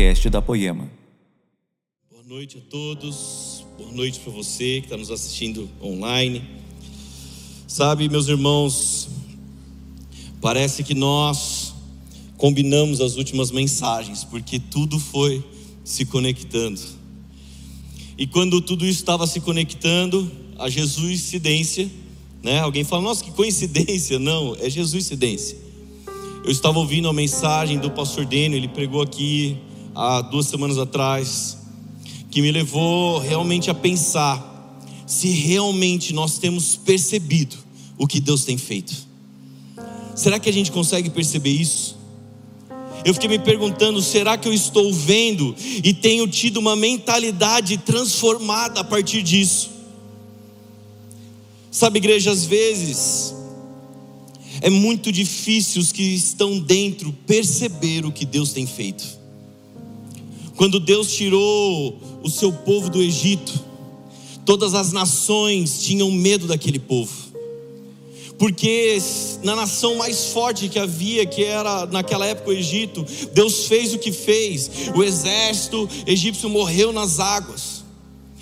podcast da Poema. Boa noite a todos, boa noite para você que está nos assistindo online. Sabe, meus irmãos, parece que nós combinamos as últimas mensagens, porque tudo foi se conectando. E quando tudo isso estava se conectando, a Jesus incidência, né? Alguém fala, nossa, que coincidência. Não, é Jesus incidência. Eu estava ouvindo a mensagem do pastor Dênio, ele pregou aqui há duas semanas atrás, que me levou realmente a pensar se realmente nós temos percebido o que Deus tem feito. Será que a gente consegue perceber isso? Eu fiquei me perguntando: será que eu estou vendo e tenho tido uma mentalidade transformada a partir disso? Sabe, igreja, às vezes é muito difícil os que estão dentro perceber o que Deus tem feito. Quando Deus tirou o seu povo do Egito, todas as nações tinham medo daquele povo. Porque na nação mais forte que havia, que era naquela época o Egito, Deus fez o que fez, o exército egípcio morreu nas águas,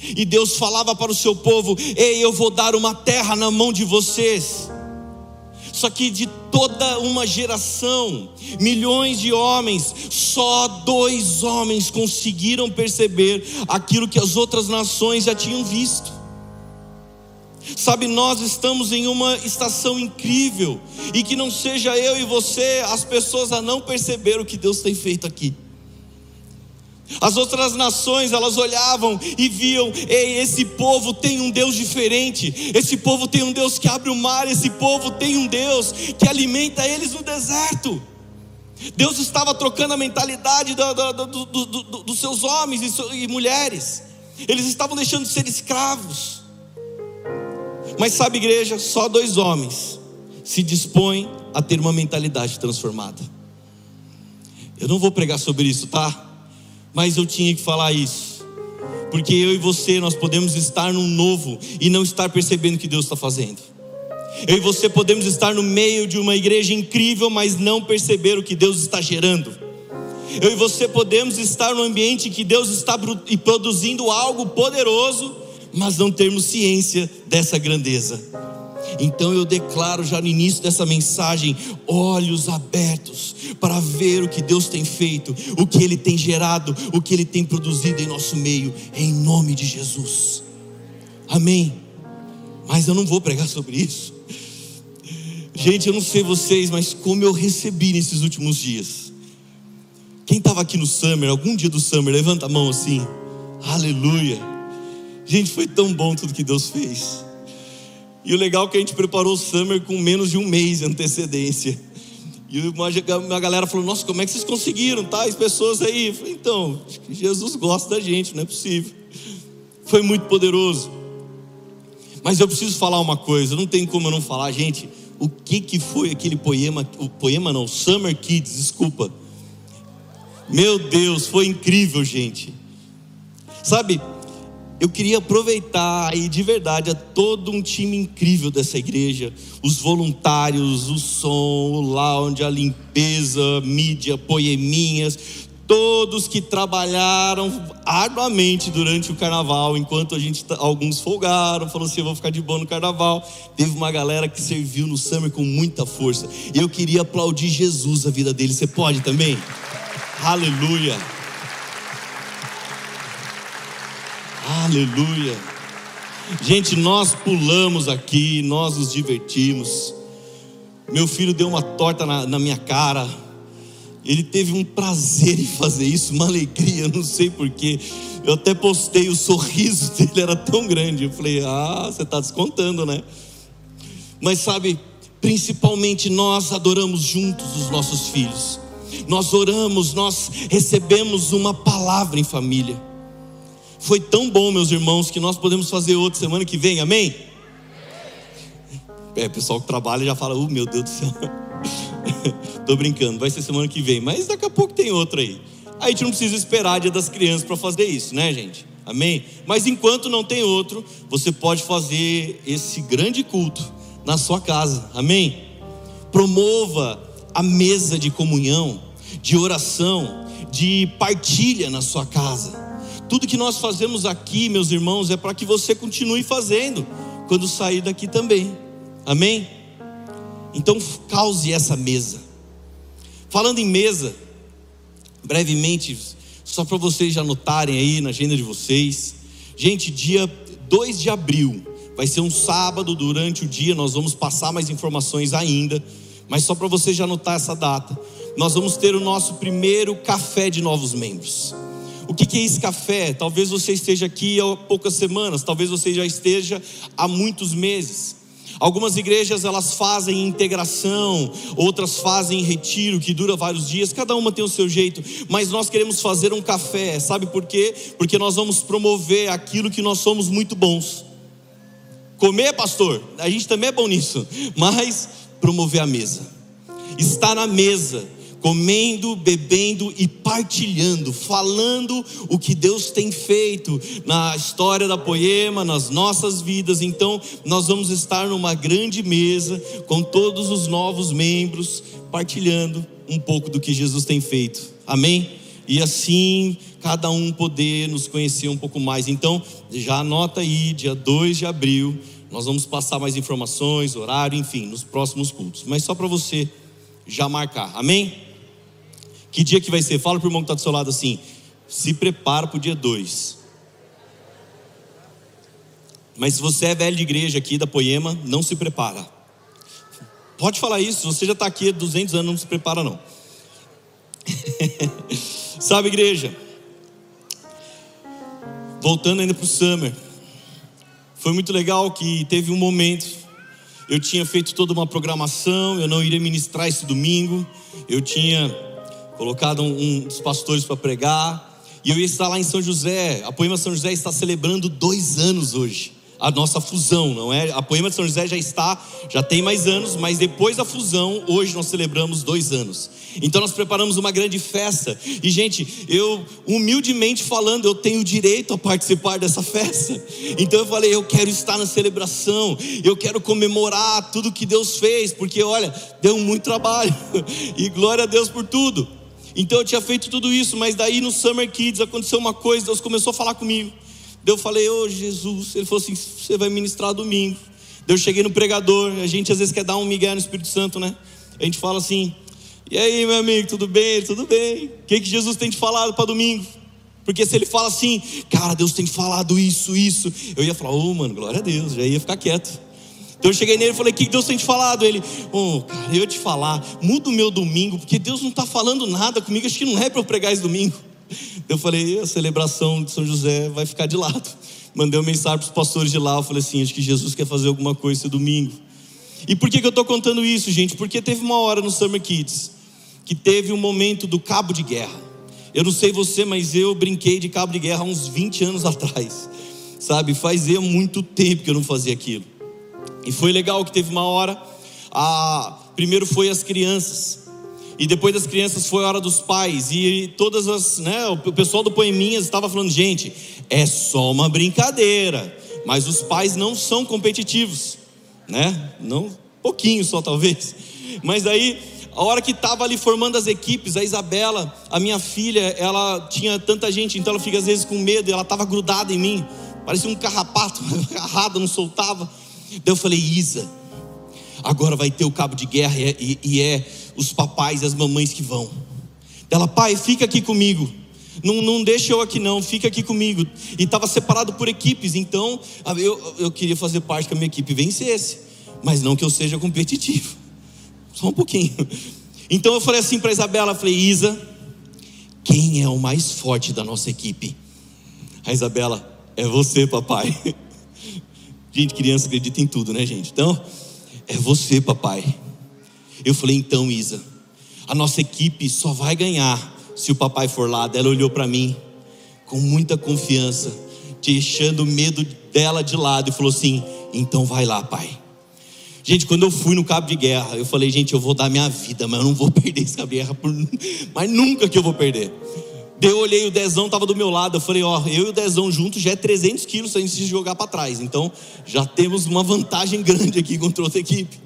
e Deus falava para o seu povo: Ei, eu vou dar uma terra na mão de vocês. Só que de toda uma geração, milhões de homens, só dois homens conseguiram perceber aquilo que as outras nações já tinham visto. Sabe, nós estamos em uma estação incrível, e que não seja eu e você as pessoas a não perceber o que Deus tem feito aqui. As outras nações, elas olhavam e viam: ei, esse povo tem um Deus diferente, esse povo tem um Deus que abre o mar, esse povo tem um Deus que alimenta eles no deserto. Deus estava trocando a mentalidade do, do, do, dos seus homens e mulheres, eles estavam deixando de ser escravos. Mas sabe, igreja, só dois homens se dispõem a ter uma mentalidade transformada. Eu não vou pregar sobre isso, tá? Mas eu tinha que falar isso. Porque eu e você, nós podemos estar num novo e não estar percebendo o que Deus está fazendo. Eu e você podemos estar no meio de uma igreja incrível, mas não perceber o que Deus está gerando. Eu e você podemos estar no ambiente que Deus está produzindo algo poderoso, mas não termos ciência dessa grandeza. Então eu declaro já no início dessa mensagem, olhos abertos para ver o que Deus tem feito, o que Ele tem gerado, o que Ele tem produzido em nosso meio, em nome de Jesus. Amém. Mas eu não vou pregar sobre isso. Gente, eu não sei vocês, mas como eu recebi nesses últimos dias. Quem estava aqui no Summer, algum dia do Summer, levanta a mão assim. Aleluia. Gente, foi tão bom tudo que Deus fez. E o legal é que a gente preparou o summer com menos de um mês de antecedência. E uma, galera falou: Nossa, como é que vocês conseguiram? Tais pessoas aí. Eu falei, então, Jesus gosta da gente, não é possível. Foi muito poderoso. Mas eu preciso falar uma coisa, não tem como eu não falar, gente. O que que foi aquele poema? O poema não, Summer Kids, desculpa. Meu Deus, foi incrível, gente. Sabe, eu queria aproveitar aí de verdade a todo um time incrível dessa igreja, os voluntários, o som, o lounge, a limpeza, mídia, poeminhas, todos que trabalharam arduamente durante o carnaval, enquanto a gente alguns folgaram, falou assim, eu vou ficar de boa no carnaval. Teve uma galera que serviu no summer com muita força. E eu queria aplaudir Jesus a vida dele. Você pode também? Aleluia. Aleluia. Gente, nós pulamos aqui, nós nos divertimos. Meu filho deu uma torta na, na minha cara. Ele teve um prazer em fazer isso, uma alegria, não sei porquê. Eu até postei, o sorriso dele era tão grande. Eu falei, ah, você está descontando, né? Mas sabe, principalmente nós adoramos juntos os nossos filhos. Nós oramos, nós recebemos uma palavra em família. Foi tão bom, meus irmãos, que nós podemos fazer outra semana que vem, amém? É, o pessoal que trabalha já fala, uh, meu Deus do céu. Tô brincando, vai ser semana que vem, mas daqui a pouco tem outra aí. Aí a gente não precisa esperar dia das crianças para fazer isso, né, gente? Amém? Mas enquanto não tem outro, você pode fazer esse grande culto na sua casa, amém? Promova a mesa de comunhão, de oração, de partilha na sua casa. Tudo que nós fazemos aqui, meus irmãos, é para que você continue fazendo quando sair daqui também. Amém? Então cause essa mesa. Falando em mesa, brevemente, só para vocês já anotarem aí na agenda de vocês. Gente, dia 2 de abril, vai ser um sábado durante o dia, nós vamos passar mais informações ainda, mas só para você já anotar essa data. Nós vamos ter o nosso primeiro café de novos membros. O que é esse café? Talvez você esteja aqui há poucas semanas, talvez você já esteja há muitos meses. Algumas igrejas elas fazem integração, outras fazem retiro que dura vários dias, cada uma tem o seu jeito, mas nós queremos fazer um café, sabe por quê? Porque nós vamos promover aquilo que nós somos muito bons. Comer, pastor, a gente também é bom nisso, mas promover a mesa. Estar na mesa comendo, bebendo e partilhando, falando o que Deus tem feito na história da Poema, nas nossas vidas. Então, nós vamos estar numa grande mesa com todos os novos membros, partilhando um pouco do que Jesus tem feito. Amém? E assim, cada um poder nos conhecer um pouco mais. Então, já anota aí, dia 2 de abril, nós vamos passar mais informações, horário, enfim, nos próximos cultos. Mas só para você já marcar. Amém? Que dia que vai ser? Fala para o irmão que está do seu lado assim: se prepara para o dia 2. Mas se você é velho de igreja aqui da Poema, não se prepara. Pode falar isso, você já está aqui há 200 anos, não se prepara não. Sabe, igreja? Voltando ainda para o Summer. Foi muito legal que teve um momento. Eu tinha feito toda uma programação, eu não iria ministrar esse domingo. Eu tinha colocado um, um dos pastores para pregar. E eu ia estar lá em São José. A Poema São José está celebrando dois anos hoje. A nossa fusão, não é? A Poema de São José já está, já tem mais anos, mas depois da fusão, hoje nós celebramos dois anos. Então nós preparamos uma grande festa. E, gente, eu, humildemente falando, eu tenho direito a participar dessa festa. Então eu falei, eu quero estar na celebração, eu quero comemorar tudo que Deus fez, porque olha, deu muito trabalho. E glória a Deus por tudo. Então eu tinha feito tudo isso, mas daí no Summer Kids aconteceu uma coisa, Deus começou a falar comigo. Daí eu falei, ô oh, Jesus, ele falou assim: você vai ministrar domingo. Daí eu cheguei no pregador, a gente às vezes quer dar um migué no Espírito Santo, né? A gente fala assim: e aí, meu amigo, tudo bem? Tudo bem. O que, que Jesus tem te falado para domingo? Porque se ele fala assim, cara, Deus tem falado isso, isso, eu ia falar, ô oh, mano, glória a Deus, já ia ficar quieto. Então eu cheguei nele e falei: O que Deus tem te falado? Ele, oh, cara, eu te falar, muda o meu domingo, porque Deus não está falando nada comigo, acho que não é para eu pregar esse domingo. Eu falei: A celebração de São José vai ficar de lado. Mandei uma mensagem para os pastores de lá. Eu falei assim: Acho que Jesus quer fazer alguma coisa esse domingo. E por que, que eu estou contando isso, gente? Porque teve uma hora no Summer Kids que teve um momento do cabo de guerra. Eu não sei você, mas eu brinquei de cabo de guerra há uns 20 anos atrás. Sabe, fazia muito tempo que eu não fazia aquilo. E foi legal que teve uma hora, a, primeiro foi as crianças, e depois das crianças foi a hora dos pais, e todas as, né, o pessoal do Poeminhas estava falando, gente, é só uma brincadeira, mas os pais não são competitivos, né? Não, pouquinho só talvez. Mas aí, a hora que estava ali formando as equipes, a Isabela, a minha filha, ela tinha tanta gente, então ela fica às vezes com medo, ela estava grudada em mim, parecia um carrapato, agarrada, não soltava. Daí eu falei, Isa, agora vai ter o cabo de guerra e, e, e é os papais e as mamães que vão. Ela, pai, fica aqui comigo. Não, não deixa eu aqui não, fica aqui comigo. E estava separado por equipes, então eu, eu queria fazer parte que a minha equipe vencesse, mas não que eu seja competitivo. Só um pouquinho. Então eu falei assim para Isabela, falei, Isa, quem é o mais forte da nossa equipe? A Isabela, é você, papai. Gente, criança acredita em tudo, né, gente? Então, é você, papai. Eu falei, então, Isa, a nossa equipe só vai ganhar se o papai for lá. Ela olhou para mim com muita confiança, deixando o medo dela de lado e falou assim: então vai lá, pai. Gente, quando eu fui no cabo de guerra, eu falei, gente, eu vou dar minha vida, mas eu não vou perder esse cabo de guerra, por... mas nunca que eu vou perder. Eu olhei, o Dezão estava do meu lado. Eu falei, ó, eu e o Dezão juntos já é 300 quilos se a gente se jogar para trás. Então já temos uma vantagem grande aqui contra outra equipe.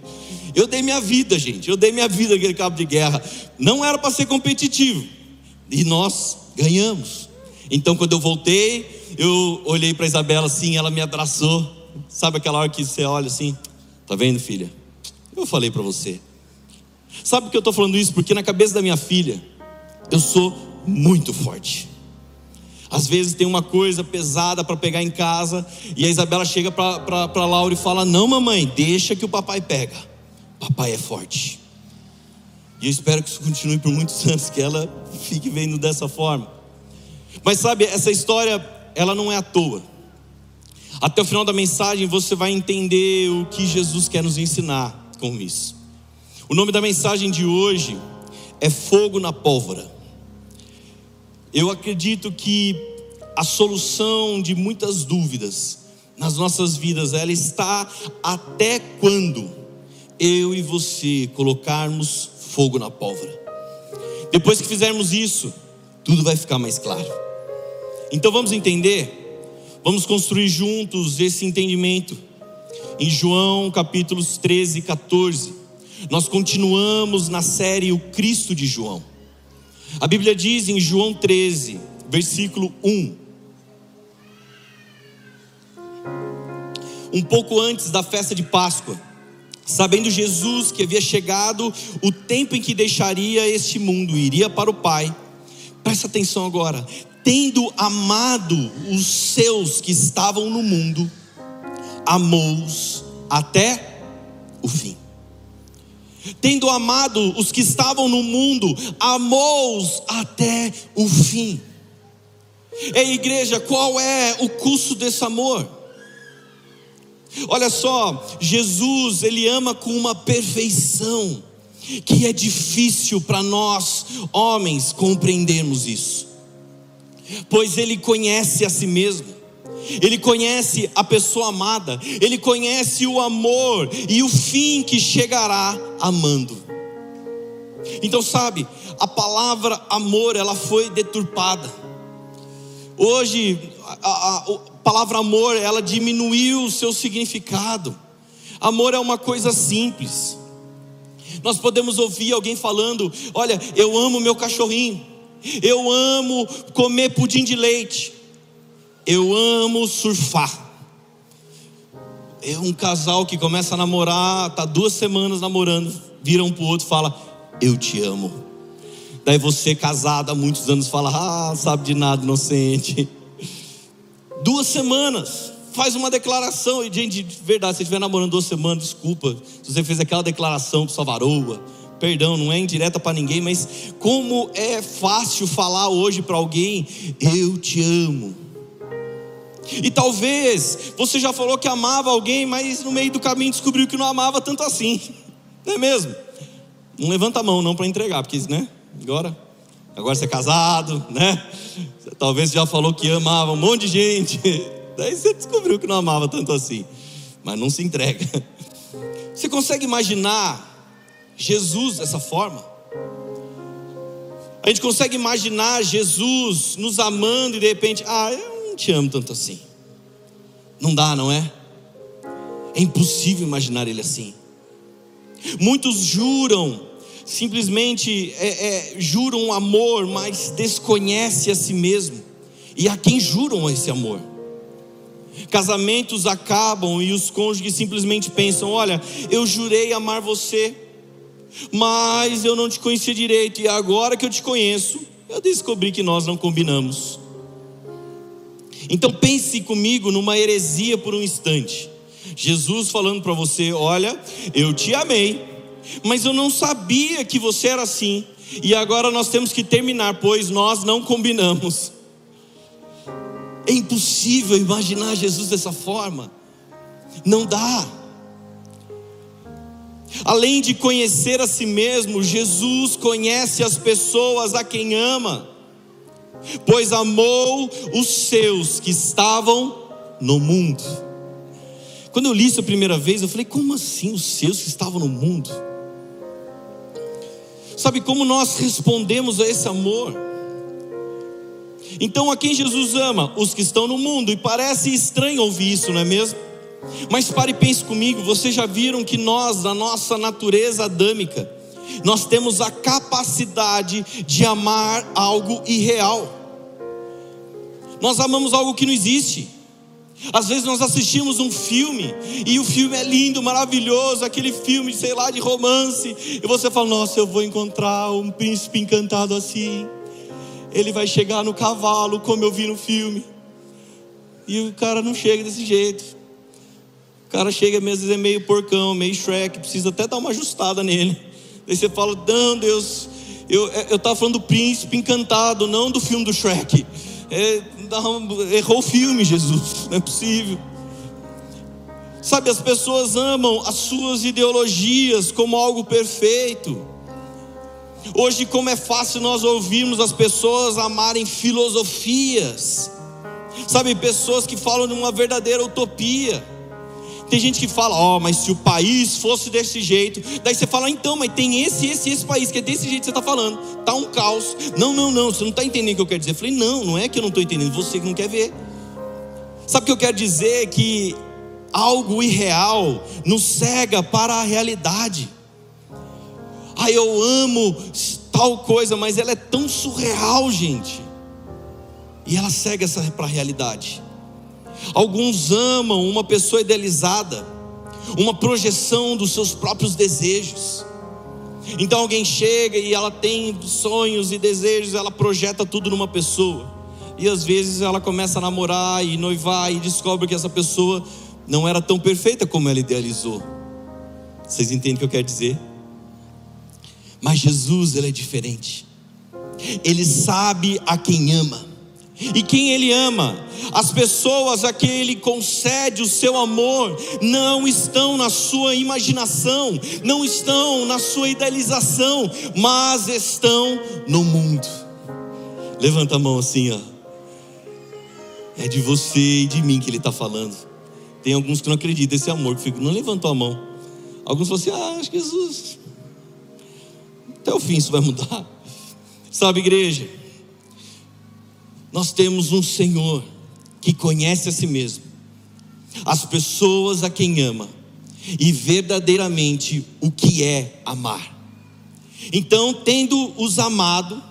Eu dei minha vida, gente. Eu dei minha vida naquele cabo de guerra. Não era para ser competitivo. E nós ganhamos. Então, quando eu voltei, eu olhei para Isabela assim, ela me abraçou. Sabe aquela hora que você olha assim? Tá vendo, filha? Eu falei para você. Sabe por que eu estou falando isso? Porque na cabeça da minha filha, eu sou muito forte. Às vezes tem uma coisa pesada para pegar em casa, e a Isabela chega para Laura e fala: Não, mamãe, deixa que o papai pega. Papai é forte. E eu espero que isso continue por muitos anos, que ela fique vendo dessa forma. Mas sabe, essa história, ela não é à toa. Até o final da mensagem você vai entender o que Jesus quer nos ensinar com isso. O nome da mensagem de hoje é Fogo na Pólvora. Eu acredito que a solução de muitas dúvidas nas nossas vidas, ela está até quando eu e você colocarmos fogo na pólvora. Depois que fizermos isso, tudo vai ficar mais claro. Então vamos entender, vamos construir juntos esse entendimento. Em João capítulos 13 e 14, nós continuamos na série O Cristo de João. A Bíblia diz em João 13, versículo 1. Um pouco antes da festa de Páscoa, sabendo Jesus que havia chegado o tempo em que deixaria este mundo e iria para o Pai, presta atenção agora, tendo amado os seus que estavam no mundo, amou-os até o fim tendo amado os que estavam no mundo, amou-os até o fim. Ei, igreja, qual é o custo desse amor? Olha só, Jesus, ele ama com uma perfeição que é difícil para nós, homens, compreendermos isso, pois ele conhece a si mesmo. Ele conhece a pessoa amada, ele conhece o amor e o fim que chegará amando. Então, sabe, a palavra amor, ela foi deturpada. Hoje, a, a, a palavra amor, ela diminuiu o seu significado. Amor é uma coisa simples. Nós podemos ouvir alguém falando: Olha, eu amo meu cachorrinho, eu amo comer pudim de leite. Eu amo surfar. É um casal que começa a namorar, tá duas semanas namorando, vira um pro outro e fala: Eu te amo. Daí você, casado há muitos anos, fala: Ah, sabe de nada, inocente. Duas semanas, faz uma declaração. E, gente, de verdade, se estiver namorando duas semanas, desculpa, se você fez aquela declaração para sua varoa, perdão, não é indireta para ninguém, mas como é fácil falar hoje para alguém: Eu te amo. E talvez você já falou que amava alguém, mas no meio do caminho descobriu que não amava tanto assim. Não é mesmo? Não levanta a mão não para entregar, porque né? Agora, agora você é casado, né? Talvez você já falou que amava um monte de gente. Daí você descobriu que não amava tanto assim. Mas não se entrega. Você consegue imaginar Jesus dessa forma? A gente consegue imaginar Jesus nos amando e de repente, ah, eu não te amo tanto assim. Não dá, não é? É impossível imaginar ele assim. Muitos juram, simplesmente é, é, juram amor, mas desconhecem a si mesmo. E a quem juram esse amor? Casamentos acabam e os cônjuges simplesmente pensam: olha, eu jurei amar você, mas eu não te conhecia direito, e agora que eu te conheço, eu descobri que nós não combinamos. Então pense comigo numa heresia por um instante. Jesus falando para você: Olha, eu te amei, mas eu não sabia que você era assim, e agora nós temos que terminar, pois nós não combinamos. É impossível imaginar Jesus dessa forma, não dá. Além de conhecer a si mesmo, Jesus conhece as pessoas a quem ama pois amou os seus que estavam no mundo. Quando eu li isso a primeira vez, eu falei: como assim os seus que estavam no mundo? Sabe como nós respondemos a esse amor? Então, a quem Jesus ama? Os que estão no mundo, e parece estranho ouvir isso, não é mesmo? Mas pare e pense comigo: vocês já viram que nós, na nossa natureza adâmica, nós temos a capacidade de amar algo irreal. Nós amamos algo que não existe. Às vezes nós assistimos um filme e o filme é lindo, maravilhoso, aquele filme, sei lá, de romance, e você fala: Nossa, eu vou encontrar um príncipe encantado assim. Ele vai chegar no cavalo, como eu vi no filme. E o cara não chega desse jeito. O cara chega, às vezes é meio porcão, meio Shrek, precisa até dar uma ajustada nele. Aí você fala: Não, Deus, eu estava falando do príncipe encantado, não do filme do Shrek. É, errou o filme, Jesus, não é possível. Sabe, as pessoas amam as suas ideologias como algo perfeito. Hoje, como é fácil nós ouvirmos as pessoas amarem filosofias, sabe, pessoas que falam de uma verdadeira utopia. Tem gente que fala, ó, oh, mas se o país fosse desse jeito, daí você fala, então, mas tem esse, esse, esse país que é desse jeito que você está falando, tá um caos. Não, não, não, você não está entendendo o que eu quero dizer. Eu falei, não, não é que eu não estou entendendo, você que não quer ver. Sabe o que eu quero dizer? Que algo irreal nos cega para a realidade. Ah, eu amo tal coisa, mas ela é tão surreal, gente. E ela cega essa para a realidade. Alguns amam uma pessoa idealizada, uma projeção dos seus próprios desejos. Então alguém chega e ela tem sonhos e desejos, ela projeta tudo numa pessoa. E às vezes ela começa a namorar e noivar e descobre que essa pessoa não era tão perfeita como ela idealizou. Vocês entendem o que eu quero dizer? Mas Jesus, ele é diferente. Ele sabe a quem ama. E quem ele ama, as pessoas a quem ele concede o seu amor, não estão na sua imaginação, não estão na sua idealização, mas estão no mundo. Levanta a mão assim, ó. É de você e de mim que ele está falando. Tem alguns que não acreditam esse amor, que não levantou a mão. Alguns falam assim: Ah, Jesus, até o fim isso vai mudar. Sabe, igreja? Nós temos um Senhor que conhece a si mesmo, as pessoas a quem ama e verdadeiramente o que é amar. Então, tendo os amado,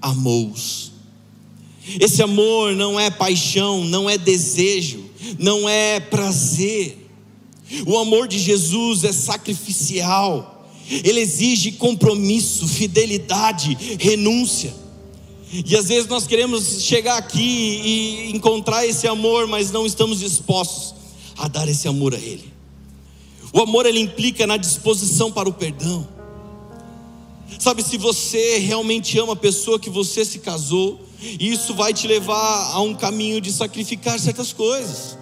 amou-os. Esse amor não é paixão, não é desejo, não é prazer. O amor de Jesus é sacrificial, ele exige compromisso, fidelidade, renúncia. E às vezes nós queremos chegar aqui e encontrar esse amor, mas não estamos dispostos a dar esse amor a Ele. O amor ele implica na disposição para o perdão. Sabe, se você realmente ama a pessoa que você se casou, isso vai te levar a um caminho de sacrificar certas coisas.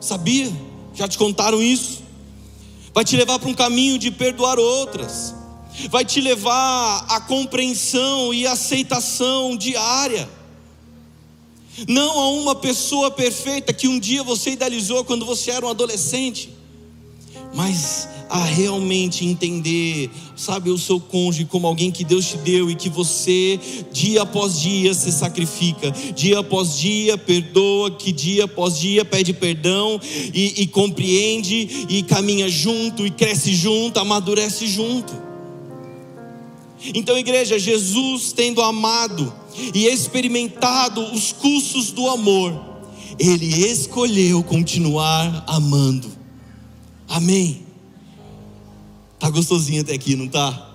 Sabia? Já te contaram isso? Vai te levar para um caminho de perdoar outras vai te levar à compreensão e aceitação diária. Não a uma pessoa perfeita que um dia você idealizou quando você era um adolescente, mas a realmente entender, sabe, o seu cônjuge como alguém que Deus te deu e que você, dia após dia, se sacrifica, dia após dia perdoa, que dia após dia pede perdão e, e compreende e caminha junto e cresce junto, amadurece junto. Então, igreja, Jesus tendo amado e experimentado os custos do amor, ele escolheu continuar amando. Amém. Tá gostosinho até aqui, não tá?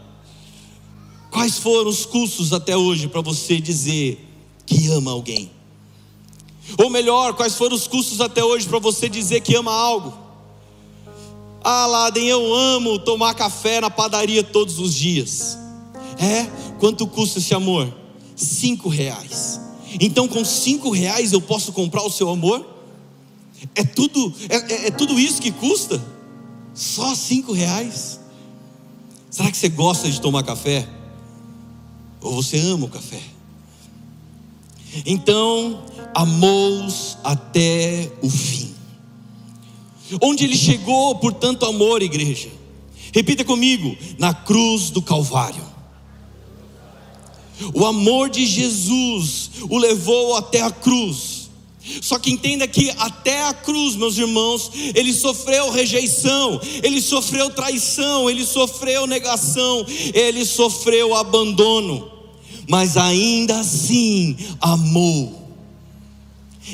Quais foram os custos até hoje para você dizer que ama alguém? Ou melhor, quais foram os custos até hoje para você dizer que ama algo? Ah, Laden, eu amo tomar café na padaria todos os dias. É? Quanto custa esse amor? Cinco reais. Então, com cinco reais eu posso comprar o seu amor? É tudo, é, é, é tudo isso que custa? Só cinco reais? Será que você gosta de tomar café? Ou você ama o café? Então, amou-os até o fim. Onde ele chegou por tanto amor, igreja? Repita comigo: na cruz do Calvário. O amor de Jesus o levou até a cruz. Só que entenda que até a cruz, meus irmãos, ele sofreu rejeição, ele sofreu traição, ele sofreu negação, ele sofreu abandono, mas ainda assim amou.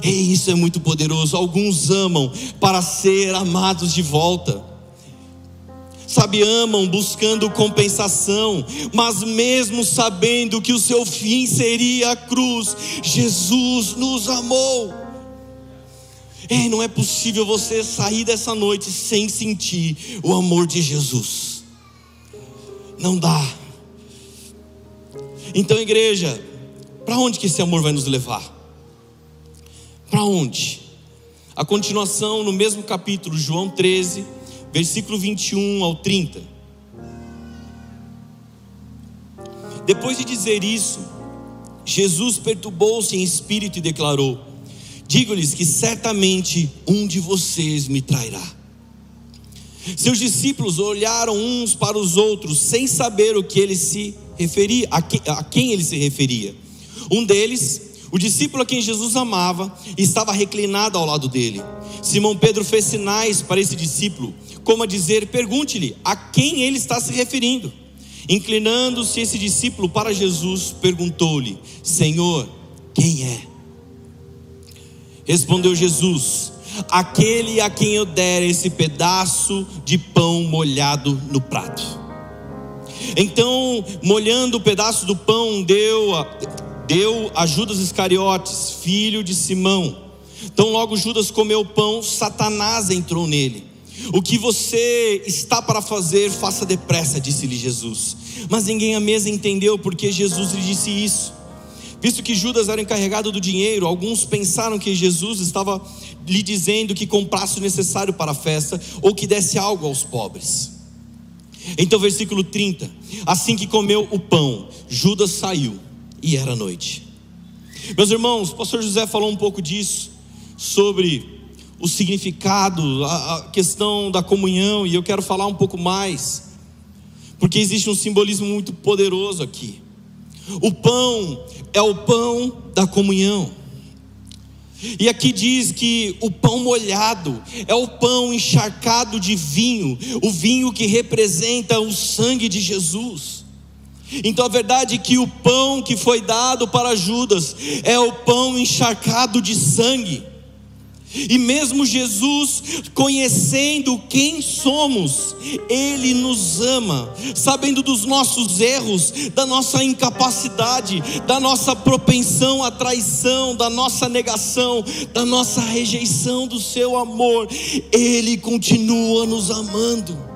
E isso é muito poderoso. Alguns amam para ser amados de volta. Sabe, amam buscando compensação, mas mesmo sabendo que o seu fim seria a cruz, Jesus nos amou. Ei, não é possível você sair dessa noite sem sentir o amor de Jesus. Não dá. Então, igreja, para onde que esse amor vai nos levar? Para onde? A continuação no mesmo capítulo, João 13, versículo 21 ao 30. Depois de dizer isso, Jesus perturbou-se em espírito e declarou: Digo-lhes que certamente um de vocês me trairá. Seus discípulos olharam uns para os outros sem saber o que ele se referia, a, que, a quem ele se referia. Um deles, o discípulo a quem Jesus amava, estava reclinado ao lado dele. Simão Pedro fez sinais para esse discípulo, como a dizer: pergunte-lhe a quem ele está se referindo. Inclinando-se esse discípulo para Jesus, perguntou-lhe: Senhor, quem é? Respondeu Jesus: Aquele a quem eu der esse pedaço de pão molhado no prato. Então, molhando o pedaço do pão, deu a, deu a Judas Iscariotes, filho de Simão. Então, logo Judas comeu o pão, Satanás entrou nele. O que você está para fazer, faça depressa, disse-lhe Jesus. Mas ninguém à mesa entendeu porque Jesus lhe disse isso. Visto que Judas era encarregado do dinheiro, alguns pensaram que Jesus estava lhe dizendo que comprasse o necessário para a festa ou que desse algo aos pobres. Então, versículo 30: Assim que comeu o pão, Judas saiu e era noite. Meus irmãos, o pastor José falou um pouco disso, sobre o significado, a, questão da comunhão, e eu quero falar um pouco mais, porque existe um simbolismo muito poderoso aqui. O pão é o pão da comunhão. E aqui diz que o pão molhado é o pão encharcado de vinho, o vinho que representa o sangue de Jesus. Então a verdade é que o pão que foi dado para Judas é o pão encharcado de sangue. E mesmo Jesus, conhecendo quem somos, Ele nos ama, sabendo dos nossos erros, da nossa incapacidade, da nossa propensão à traição, da nossa negação, da nossa rejeição do Seu amor, Ele continua nos amando.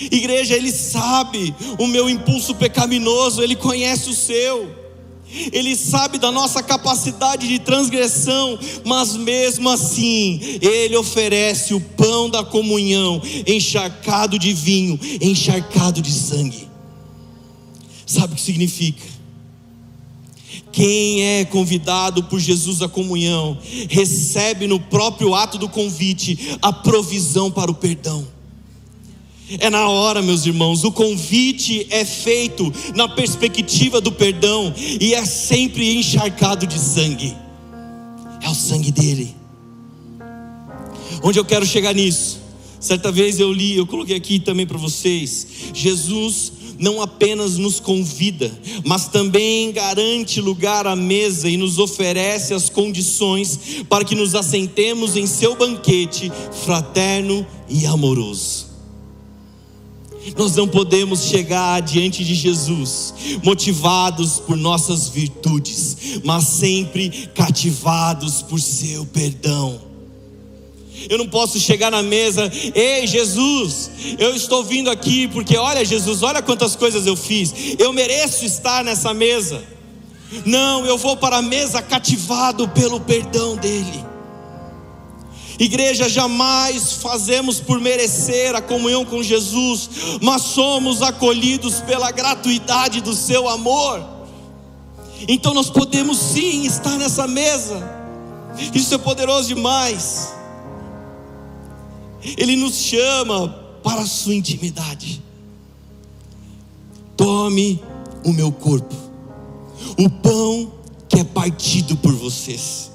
Igreja, Ele sabe o meu impulso pecaminoso, Ele conhece o seu. Ele sabe da nossa capacidade de transgressão, mas mesmo assim, Ele oferece o pão da comunhão, encharcado de vinho, encharcado de sangue. Sabe o que significa? Quem é convidado por Jesus à comunhão, recebe no próprio ato do convite a provisão para o perdão. É na hora, meus irmãos, o convite é feito na perspectiva do perdão e é sempre encharcado de sangue. É o sangue dele. Onde eu quero chegar nisso? Certa vez eu li, eu coloquei aqui também para vocês. Jesus não apenas nos convida, mas também garante lugar à mesa e nos oferece as condições para que nos assentemos em seu banquete fraterno e amoroso. Nós não podemos chegar diante de Jesus motivados por nossas virtudes, mas sempre cativados por seu perdão. Eu não posso chegar na mesa, ei Jesus, eu estou vindo aqui porque olha Jesus, olha quantas coisas eu fiz, eu mereço estar nessa mesa. Não, eu vou para a mesa cativado pelo perdão dEle. Igreja, jamais fazemos por merecer a comunhão com Jesus, mas somos acolhidos pela gratuidade do seu amor. Então nós podemos sim estar nessa mesa. Isso é poderoso demais. Ele nos chama para a sua intimidade. Tome o meu corpo, o pão que é partido por vocês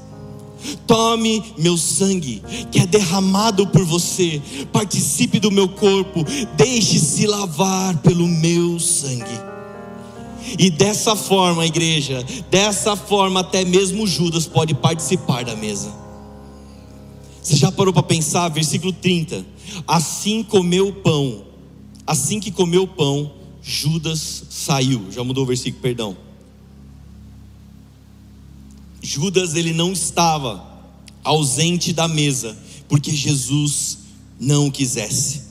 Tome meu sangue, que é derramado por você, participe do meu corpo, deixe-se lavar pelo meu sangue. E dessa forma, igreja, dessa forma, até mesmo Judas pode participar da mesa. Você já parou para pensar? Versículo 30. Assim comeu o pão, assim que comeu o pão, Judas saiu. Já mudou o versículo, perdão. Judas ele não estava ausente da mesa, porque Jesus não quisesse.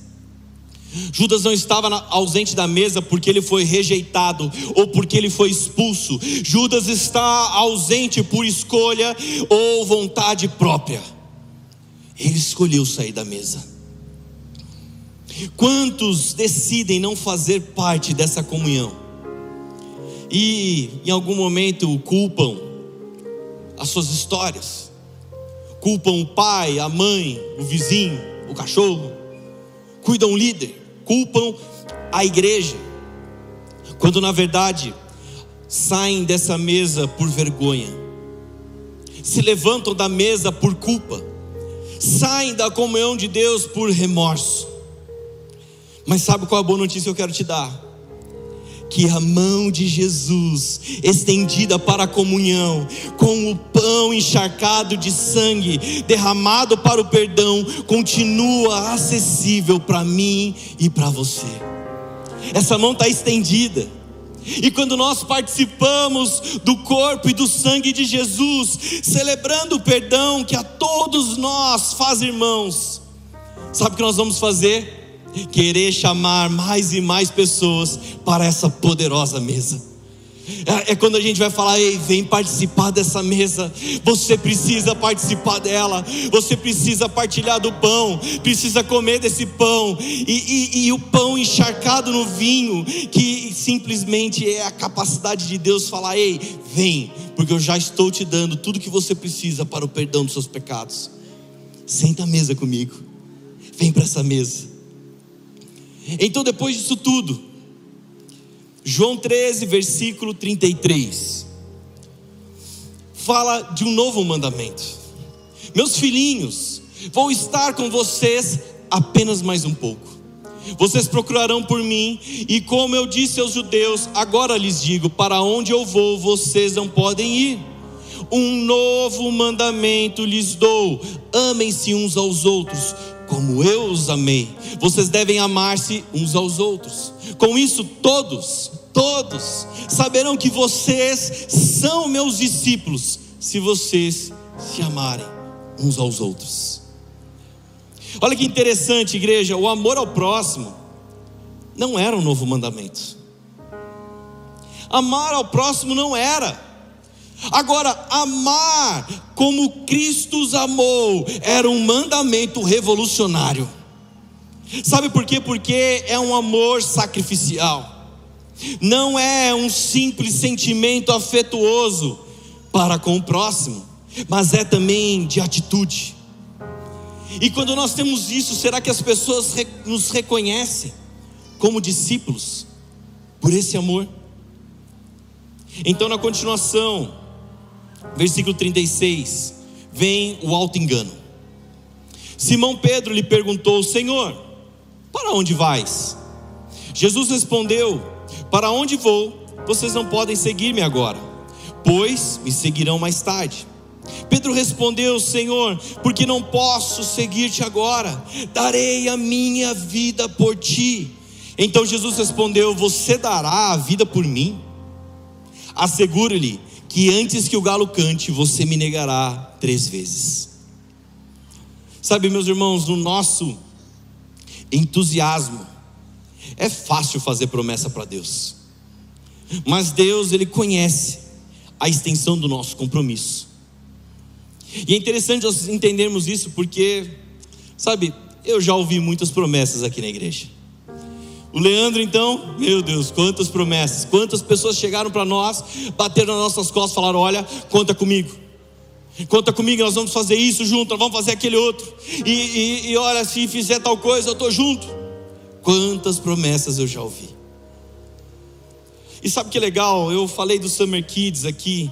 Judas não estava ausente da mesa porque ele foi rejeitado ou porque ele foi expulso. Judas está ausente por escolha ou vontade própria. Ele escolheu sair da mesa. Quantos decidem não fazer parte dessa comunhão? E em algum momento culpam as suas histórias, culpam o pai, a mãe, o vizinho, o cachorro, cuidam o líder, culpam a igreja, quando na verdade saem dessa mesa por vergonha, se levantam da mesa por culpa, saem da comunhão de Deus por remorso. Mas sabe qual é a boa notícia que eu quero te dar? Que a mão de Jesus, estendida para a comunhão, com o pão encharcado de sangue, derramado para o perdão, continua acessível para mim e para você. Essa mão está estendida. E quando nós participamos do corpo e do sangue de Jesus, celebrando o perdão que a todos nós faz irmãos, sabe o que nós vamos fazer? Querer chamar mais e mais pessoas para essa poderosa mesa. É, é quando a gente vai falar, ei, vem participar dessa mesa. Você precisa participar dela. Você precisa partilhar do pão. Precisa comer desse pão. E, e, e o pão encharcado no vinho, que simplesmente é a capacidade de Deus falar: ei, vem, porque eu já estou te dando tudo que você precisa para o perdão dos seus pecados. Senta à mesa comigo. Vem para essa mesa. Então, depois disso tudo, João 13, versículo 33, fala de um novo mandamento: Meus filhinhos, vou estar com vocês apenas mais um pouco. Vocês procurarão por mim, e como eu disse aos judeus, agora lhes digo: para onde eu vou, vocês não podem ir. Um novo mandamento lhes dou: amem-se uns aos outros como eu os amei. Vocês devem amar-se uns aos outros. Com isso, todos, todos saberão que vocês são meus discípulos, se vocês se amarem uns aos outros. Olha que interessante, igreja, o amor ao próximo não era um novo mandamento. Amar ao próximo não era. Agora, amar como Cristo os amou era um mandamento revolucionário. Sabe por quê? Porque é um amor sacrificial. Não é um simples sentimento afetuoso para com o próximo, mas é também de atitude. E quando nós temos isso, será que as pessoas nos reconhecem como discípulos por esse amor? Então, na continuação, versículo 36, vem o alto engano. Simão Pedro lhe perguntou: Senhor, para onde vais? Jesus respondeu: Para onde vou, vocês não podem seguir-me agora, pois me seguirão mais tarde. Pedro respondeu: Senhor, porque não posso seguir-te agora, darei a minha vida por ti. Então Jesus respondeu: Você dará a vida por mim? Asseguro-lhe que antes que o galo cante, você me negará três vezes. Sabe, meus irmãos, no nosso entusiasmo, é fácil fazer promessa para Deus, mas Deus, Ele conhece a extensão do nosso compromisso. E é interessante nós entendermos isso porque, sabe, eu já ouvi muitas promessas aqui na igreja. O Leandro, então, meu Deus, quantas promessas, quantas pessoas chegaram para nós, bateram nas nossas costas, falaram: Olha, conta comigo, conta comigo, nós vamos fazer isso junto, nós vamos fazer aquele outro, e, e, e olha, se fizer tal coisa, eu estou junto. Quantas promessas eu já ouvi. E sabe que legal? Eu falei do Summer Kids aqui,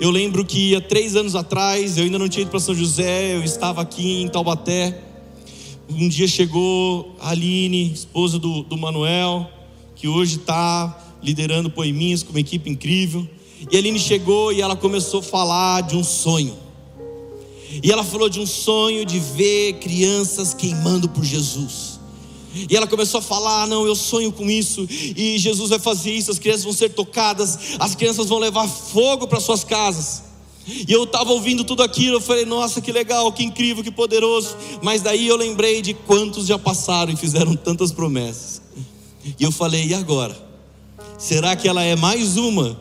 Eu lembro que há três anos atrás, eu ainda não tinha ido para São José, eu estava aqui em Taubaté. Um dia chegou a Aline, esposa do, do Manuel, que hoje está liderando Poeminhas com uma equipe incrível. E a Aline chegou e ela começou a falar de um sonho. E ela falou de um sonho de ver crianças queimando por Jesus. E ela começou a falar: ah, Não, eu sonho com isso, e Jesus vai fazer isso, as crianças vão ser tocadas, as crianças vão levar fogo para suas casas. E eu estava ouvindo tudo aquilo, eu falei: Nossa, que legal, que incrível, que poderoso. Mas daí eu lembrei de quantos já passaram e fizeram tantas promessas. E eu falei: E agora? Será que ela é mais uma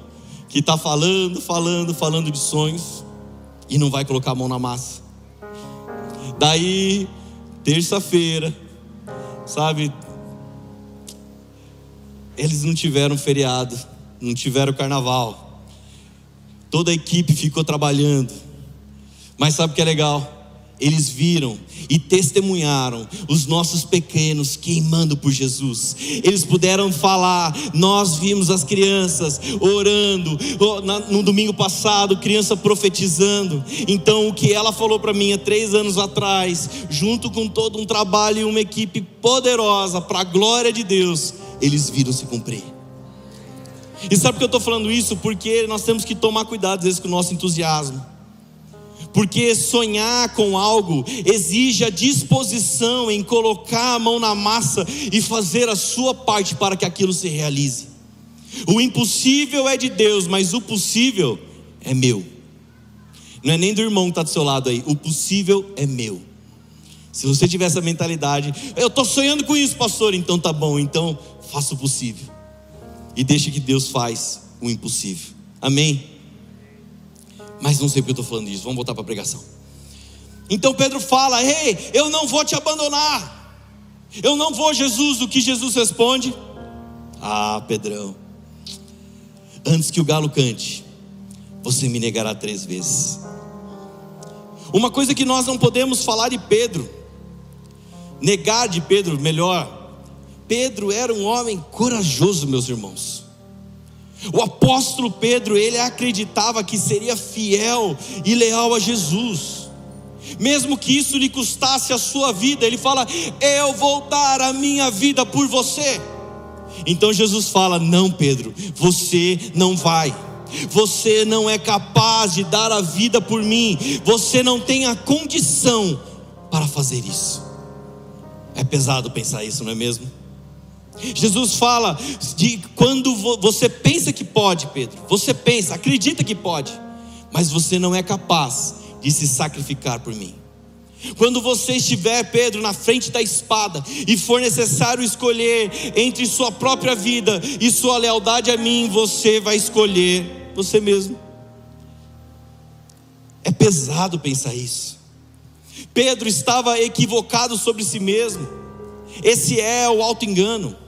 que está falando, falando, falando de sonhos e não vai colocar a mão na massa? Daí, terça-feira, sabe? Eles não tiveram feriado, não tiveram carnaval. Toda a equipe ficou trabalhando. Mas sabe o que é legal? Eles viram e testemunharam os nossos pequenos queimando por Jesus. Eles puderam falar. Nós vimos as crianças orando. No domingo passado, criança profetizando. Então, o que ela falou para mim há três anos atrás, junto com todo um trabalho e uma equipe poderosa para a glória de Deus, eles viram se cumprir. E sabe por que eu estou falando isso? Porque nós temos que tomar cuidado às vezes com o nosso entusiasmo porque sonhar com algo exige a disposição em colocar a mão na massa e fazer a sua parte para que aquilo se realize. O impossível é de Deus, mas o possível é meu. Não é nem do irmão que está do seu lado aí, o possível é meu. Se você tiver essa mentalidade, eu estou sonhando com isso, pastor, então tá bom, então faça o possível. E deixe que Deus faz o impossível. Amém? Mas não sei porque eu estou falando disso. Vamos voltar para a pregação. Então Pedro fala: Ei, eu não vou te abandonar. Eu não vou, Jesus. O que Jesus responde? Ah, Pedrão. Antes que o galo cante, você me negará três vezes. Uma coisa que nós não podemos falar de Pedro, negar de Pedro, melhor. Pedro era um homem corajoso, meus irmãos. O apóstolo Pedro, ele acreditava que seria fiel e leal a Jesus. Mesmo que isso lhe custasse a sua vida, ele fala: "Eu vou dar a minha vida por você". Então Jesus fala: "Não, Pedro, você não vai. Você não é capaz de dar a vida por mim. Você não tem a condição para fazer isso". É pesado pensar isso, não é mesmo? Jesus fala de quando você pensa que pode, Pedro, você pensa, acredita que pode, mas você não é capaz de se sacrificar por mim. Quando você estiver, Pedro, na frente da espada e for necessário escolher entre sua própria vida e sua lealdade a mim, você vai escolher você mesmo. É pesado pensar isso. Pedro estava equivocado sobre si mesmo. Esse é o auto-engano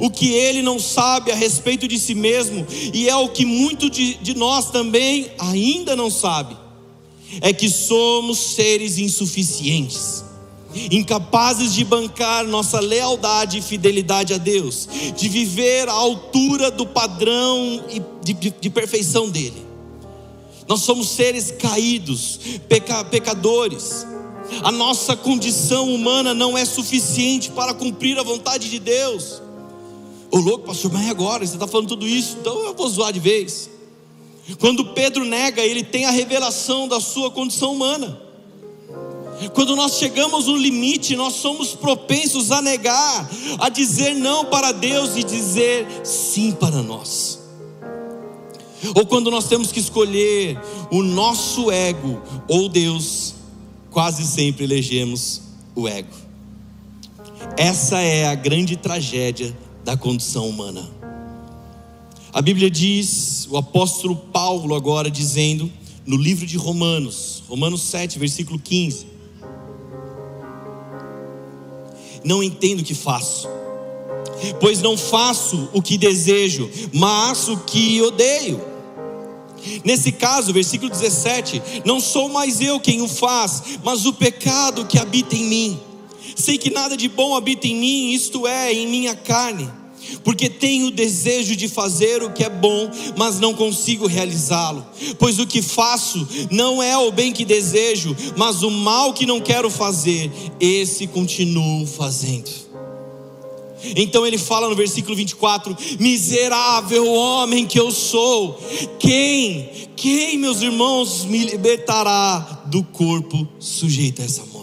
o que ele não sabe a respeito de si mesmo, e é o que muito de, de nós também ainda não sabe, é que somos seres insuficientes, incapazes de bancar nossa lealdade e fidelidade a Deus, de viver à altura do padrão de, de, de perfeição dele. Nós somos seres caídos, peca, pecadores. A nossa condição humana não é suficiente para cumprir a vontade de Deus. Ô louco, pastor, mas é agora? Você está falando tudo isso, então eu vou zoar de vez. Quando Pedro nega, ele tem a revelação da sua condição humana. Quando nós chegamos no limite, nós somos propensos a negar, a dizer não para Deus e dizer sim para nós. Ou quando nós temos que escolher o nosso ego ou Deus, quase sempre elegemos o ego. Essa é a grande tragédia da condição humana. A Bíblia diz, o apóstolo Paulo agora dizendo, no livro de Romanos, Romanos 7, versículo 15: Não entendo o que faço, pois não faço o que desejo, mas o que odeio. Nesse caso, versículo 17: Não sou mais eu quem o faz, mas o pecado que habita em mim. Sei que nada de bom habita em mim, isto é, em minha carne. porque tenho o desejo de fazer o que é bom, mas não consigo realizá-lo. Pois o que faço não é o bem que desejo, mas o mal que não quero fazer, esse continuo fazendo. Então ele fala no versículo 24: Miserável homem que eu sou, quem, quem, meus irmãos, me libertará do corpo sujeito a essa morte?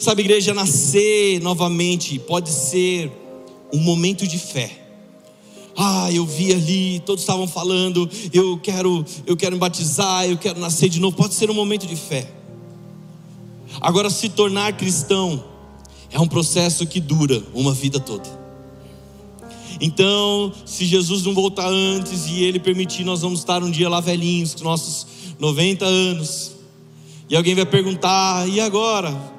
Sabe, igreja, nascer novamente pode ser um momento de fé. Ah, eu vi ali, todos estavam falando, eu quero, eu quero me batizar, eu quero nascer de novo. Pode ser um momento de fé. Agora, se tornar cristão é um processo que dura uma vida toda. Então, se Jesus não voltar antes e Ele permitir, nós vamos estar um dia lá velhinhos, com nossos 90 anos. E alguém vai perguntar: e agora?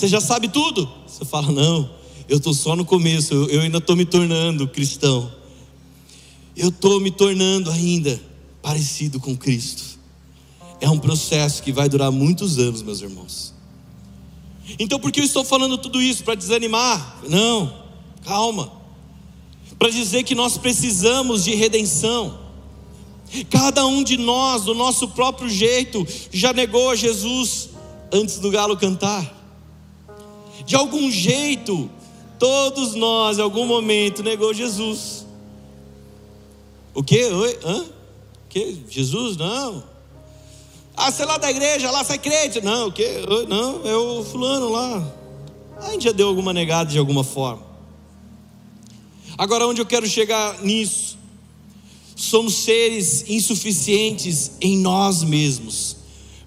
Você já sabe tudo? Você fala: não, eu estou só no começo, eu, ainda estou me tornando cristão. Eu estou me tornando ainda parecido com Cristo. É um processo que vai durar muitos anos, meus irmãos. Então, por que eu estou falando tudo isso? Para desanimar? Não, calma. Para dizer que nós precisamos de redenção. Cada um de nós, do nosso próprio jeito, já negou a Jesus antes do galo cantar. De algum jeito, Todos nós, em algum momento, negou Jesus. O que? Oi? Hã? Que? Jesus? Não. Ah, sei lá da igreja, lá sai crente. Não, o que? Não, é o fulano lá. A gente já deu alguma negada de alguma forma. Agora, onde eu quero chegar nisso? Somos seres insuficientes em nós mesmos,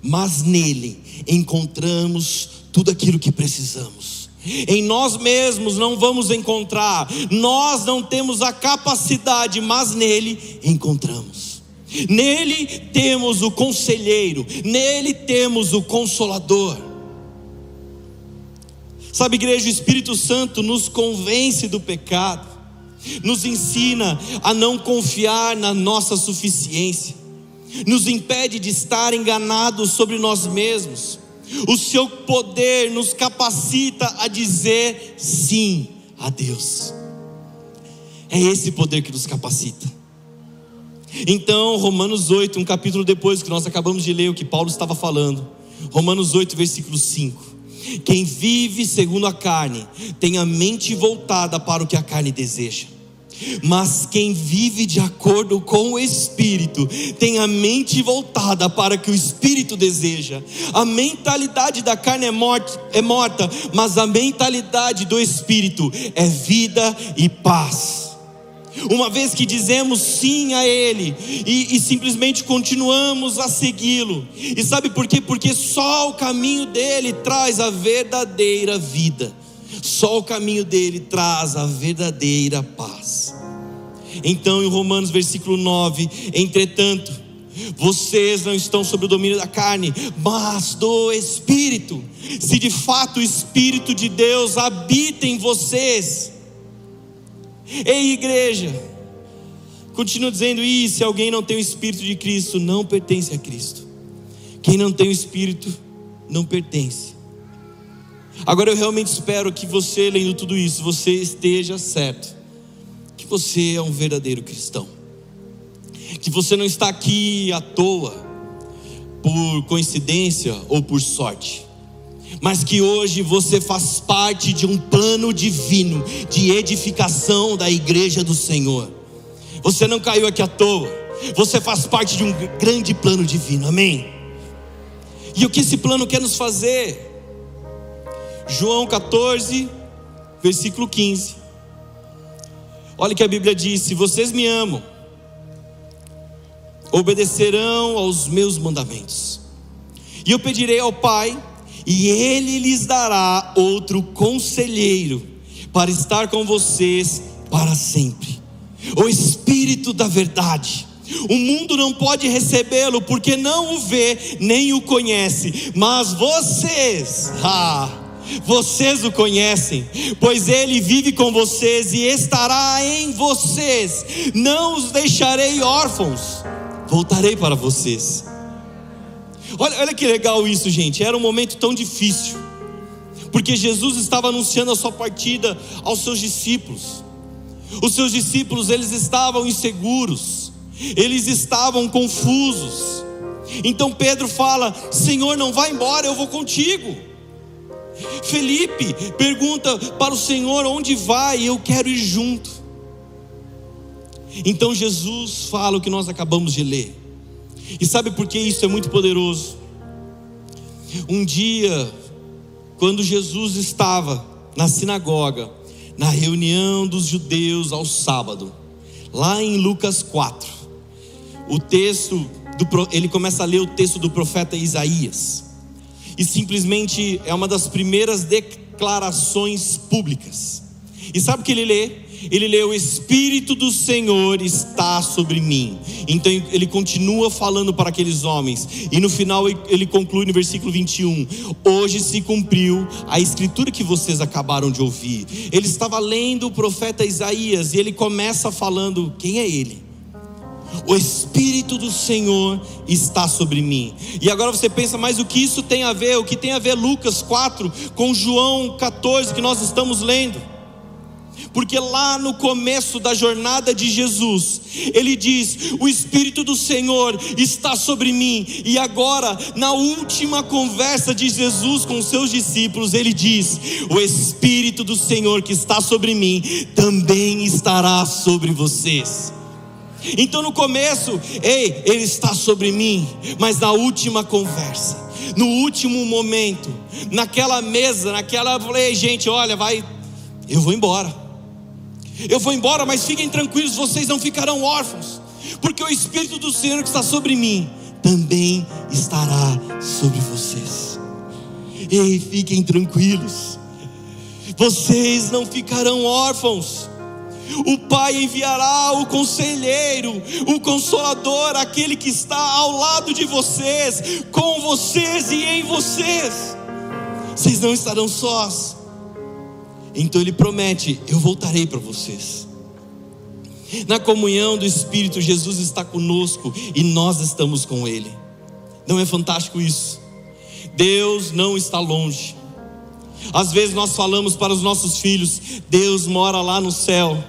mas nele encontramos tudo aquilo que precisamos. Em nós mesmos não vamos encontrar, nós não temos a capacidade, mas nele encontramos. Nele temos o conselheiro, nele temos o consolador. Sabe, igreja, o Espírito Santo nos convence do pecado, nos ensina a não confiar na nossa suficiência, nos impede de estar enganados sobre nós mesmos o seu poder nos capacita a dizer sim a Deus. É esse poder que nos capacita. Então, Romanos 8, um capítulo depois que nós acabamos de ler o que Paulo estava falando. Romanos 8, versículo 5. Quem vive segundo a carne tem a mente voltada para o que a carne deseja. Mas quem vive de acordo com o Espírito tem a mente voltada para que o Espírito deseja. A mentalidade da carne é morta, é morta, mas a mentalidade do Espírito é vida e paz. Uma vez que dizemos sim a Ele e, e simplesmente continuamos a segui-lo, e sabe por quê? Porque só o caminho dele traz a verdadeira vida. Só o caminho dele traz a verdadeira paz. Então, em Romanos, versículo 9: Entretanto, vocês não estão sob o domínio da carne, mas do Espírito. Se de fato o Espírito de Deus habita em vocês. Ei, igreja, continuo dizendo isso: se alguém não tem o Espírito de Cristo, não pertence a Cristo. Quem não tem o Espírito, não pertence. Agora eu realmente espero que você, lendo tudo isso, você esteja certo, que você é um verdadeiro cristão, que você não está aqui à toa, por coincidência ou por sorte, mas que hoje você faz parte de um plano divino de edificação da igreja do Senhor. Você não caiu aqui à toa, você faz parte de um grande plano divino, amém? E o que esse plano quer nos fazer? João 14, versículo 15. Olha que a Bíblia diz: Se vocês me amam, obedecerão aos meus mandamentos. E eu pedirei ao Pai, e Ele lhes dará outro conselheiro para estar com vocês para sempre. O Espírito da Verdade. O mundo não pode recebê-lo porque não o vê nem o conhece, mas vocês, ah, vocês o conhecem, pois ele vive com vocês e estará em vocês. Não os deixarei órfãos, voltarei para vocês. Olha, olha que legal isso, gente. Era um momento tão difícil, porque Jesus estava anunciando a sua partida aos seus discípulos. Os seus discípulos, eles estavam inseguros, eles estavam confusos. Então Pedro fala: Senhor, não vá embora, eu vou contigo. Felipe pergunta para o Senhor onde vai, eu quero ir junto. Então Jesus fala o que nós acabamos de ler. E sabe por que isso é muito poderoso? Um dia, quando Jesus estava na sinagoga, na reunião dos judeus ao sábado, lá em Lucas 4, o texto, do, ele começa a ler o texto do profeta Isaías, e simplesmente é uma das primeiras declarações públicas. E sabe o que ele lê? ele lê: O Espírito do Senhor está sobre mim. Então ele continua falando para aqueles homens, e no final ele conclui no versículo 21: Hoje se cumpriu a escritura que vocês acabaram de ouvir. Ele estava lendo o profeta Isaías, e ele começa falando: Quem é ele? O Espírito do Senhor está sobre mim. E agora você pensa, mas o que isso tem a ver? O que tem a ver Lucas 4 com João 14 que nós estamos lendo? porque lá no começo da jornada de Jesus, ele diz: O Espírito do Senhor está sobre mim, e agora, na última conversa de Jesus com os seus discípulos, ele diz: O Espírito do Senhor que está sobre mim também estará sobre vocês. Então no começo, ei, ele está sobre mim, mas na última conversa, no último momento, naquela mesa, naquela, eu falei, gente, olha, vai, eu vou embora. Eu vou embora, mas fiquem tranquilos, vocês não ficarão órfãos, porque o Espírito do Senhor que está sobre mim também estará sobre vocês. Ei, fiquem tranquilos, vocês não ficarão órfãos. O Pai enviará o conselheiro, o consolador, aquele que está ao lado de vocês, com vocês e em vocês. Vocês não estarão sós. Então ele promete: Eu voltarei para vocês. Na comunhão do Espírito, Jesus está conosco e nós estamos com Ele. Não é fantástico isso? Deus não está longe. Às vezes nós falamos para os nossos filhos: Deus mora lá no céu.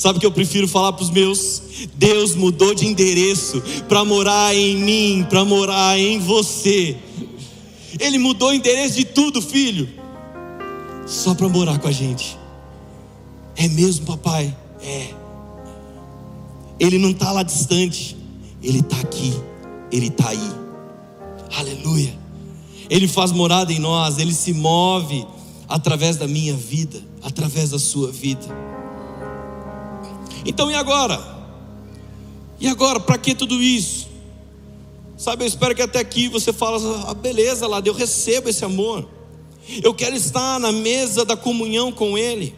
Sabe o que eu prefiro falar para os meus? Deus mudou de endereço para morar em mim, para morar em você. Ele mudou o endereço de tudo, filho só para morar com a gente. É mesmo, papai? É. Ele não está lá distante, ele está aqui, ele está aí. Aleluia. Ele faz morada em nós, ele se move através da minha vida, através da sua vida. Então e agora? E agora, para que tudo isso? Sabe, eu espero que até aqui você fale, ah, beleza, lá, eu recebo esse amor. Eu quero estar na mesa da comunhão com Ele,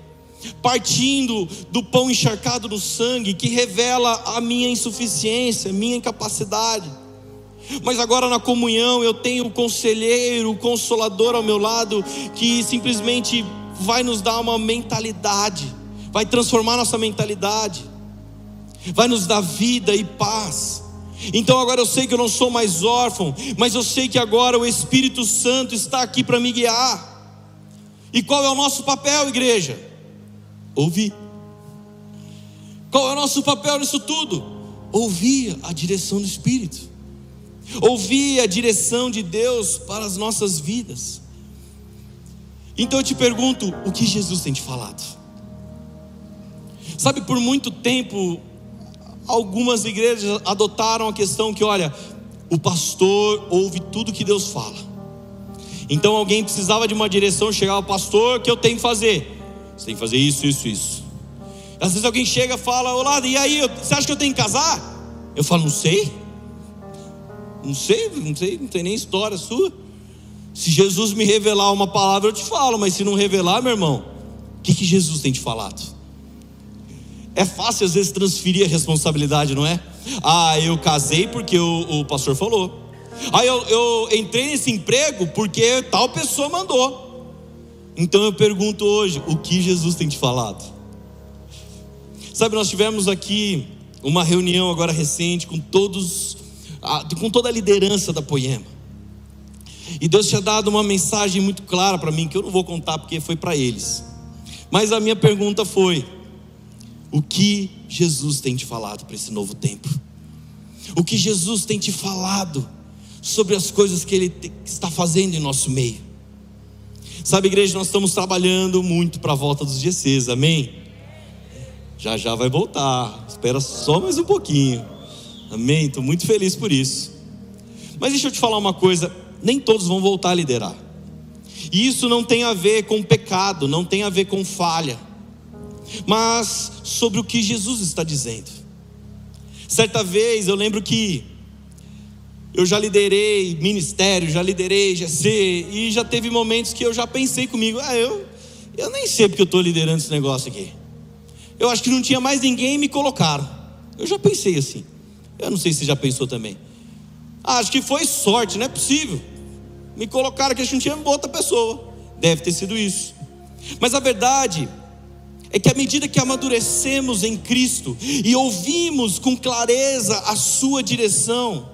partindo do pão encharcado no sangue, que revela a minha insuficiência, minha incapacidade. Mas agora na comunhão eu tenho o conselheiro, o consolador ao meu lado, que simplesmente vai nos dar uma mentalidade, vai transformar nossa mentalidade, vai nos dar vida e paz. Então agora eu sei que eu não sou mais órfão, mas eu sei que agora o Espírito Santo está aqui para me guiar. E qual é o nosso papel, igreja? Ouvir. Qual é o nosso papel nisso tudo? Ouvir a direção do Espírito. Ouvir a direção de Deus para as nossas vidas. Então eu te pergunto, o que Jesus tem te falado? Sabe, por muito tempo algumas igrejas adotaram a questão que, olha, o pastor ouve tudo que Deus fala. Então alguém precisava de uma direção, chegava pastor, o que eu tenho que fazer? Você tem que fazer isso, isso, isso. Às vezes alguém chega e fala, olá, e aí, você acha que eu tenho que casar? Eu falo, não sei. Não sei, não sei, não tem nem história sua. Se Jesus me revelar uma palavra, eu te falo, mas se não revelar, meu irmão, o que, que Jesus tem te falado? É fácil às vezes transferir a responsabilidade, não é? Ah, eu casei porque o, o pastor falou. Ah, eu, eu entrei nesse emprego porque tal pessoa mandou. Então eu pergunto hoje: o que Jesus tem te falado? Sabe, nós tivemos aqui uma reunião agora recente com todos, com toda a liderança da Poema. E Deus tinha dado uma mensagem muito clara para mim, que eu não vou contar porque foi para eles. Mas a minha pergunta foi: o que Jesus tem te falado para esse novo tempo? O que Jesus tem te falado sobre as coisas que Ele está fazendo em nosso meio? Sabe, igreja, nós estamos trabalhando muito para a volta dos GCs, amém? Já já vai voltar, espera só mais um pouquinho, amém? Estou muito feliz por isso. Mas deixa eu te falar uma coisa: nem todos vão voltar a liderar. E isso não tem a ver com pecado, não tem a ver com falha, mas sobre o que Jesus está dizendo. Certa vez eu lembro que eu já liderei ministério, já liderei GC, e já teve momentos que eu já pensei comigo, ah, eu, eu nem sei porque eu estou liderando esse negócio aqui. Eu acho que não tinha mais ninguém e me colocaram. Eu já pensei assim. Eu não sei se você já pensou também. Ah, acho que foi sorte, não é possível. Me colocaram que a gente não tinha outra pessoa. Deve ter sido isso. Mas a verdade é que à medida que amadurecemos em Cristo e ouvimos com clareza a Sua direção,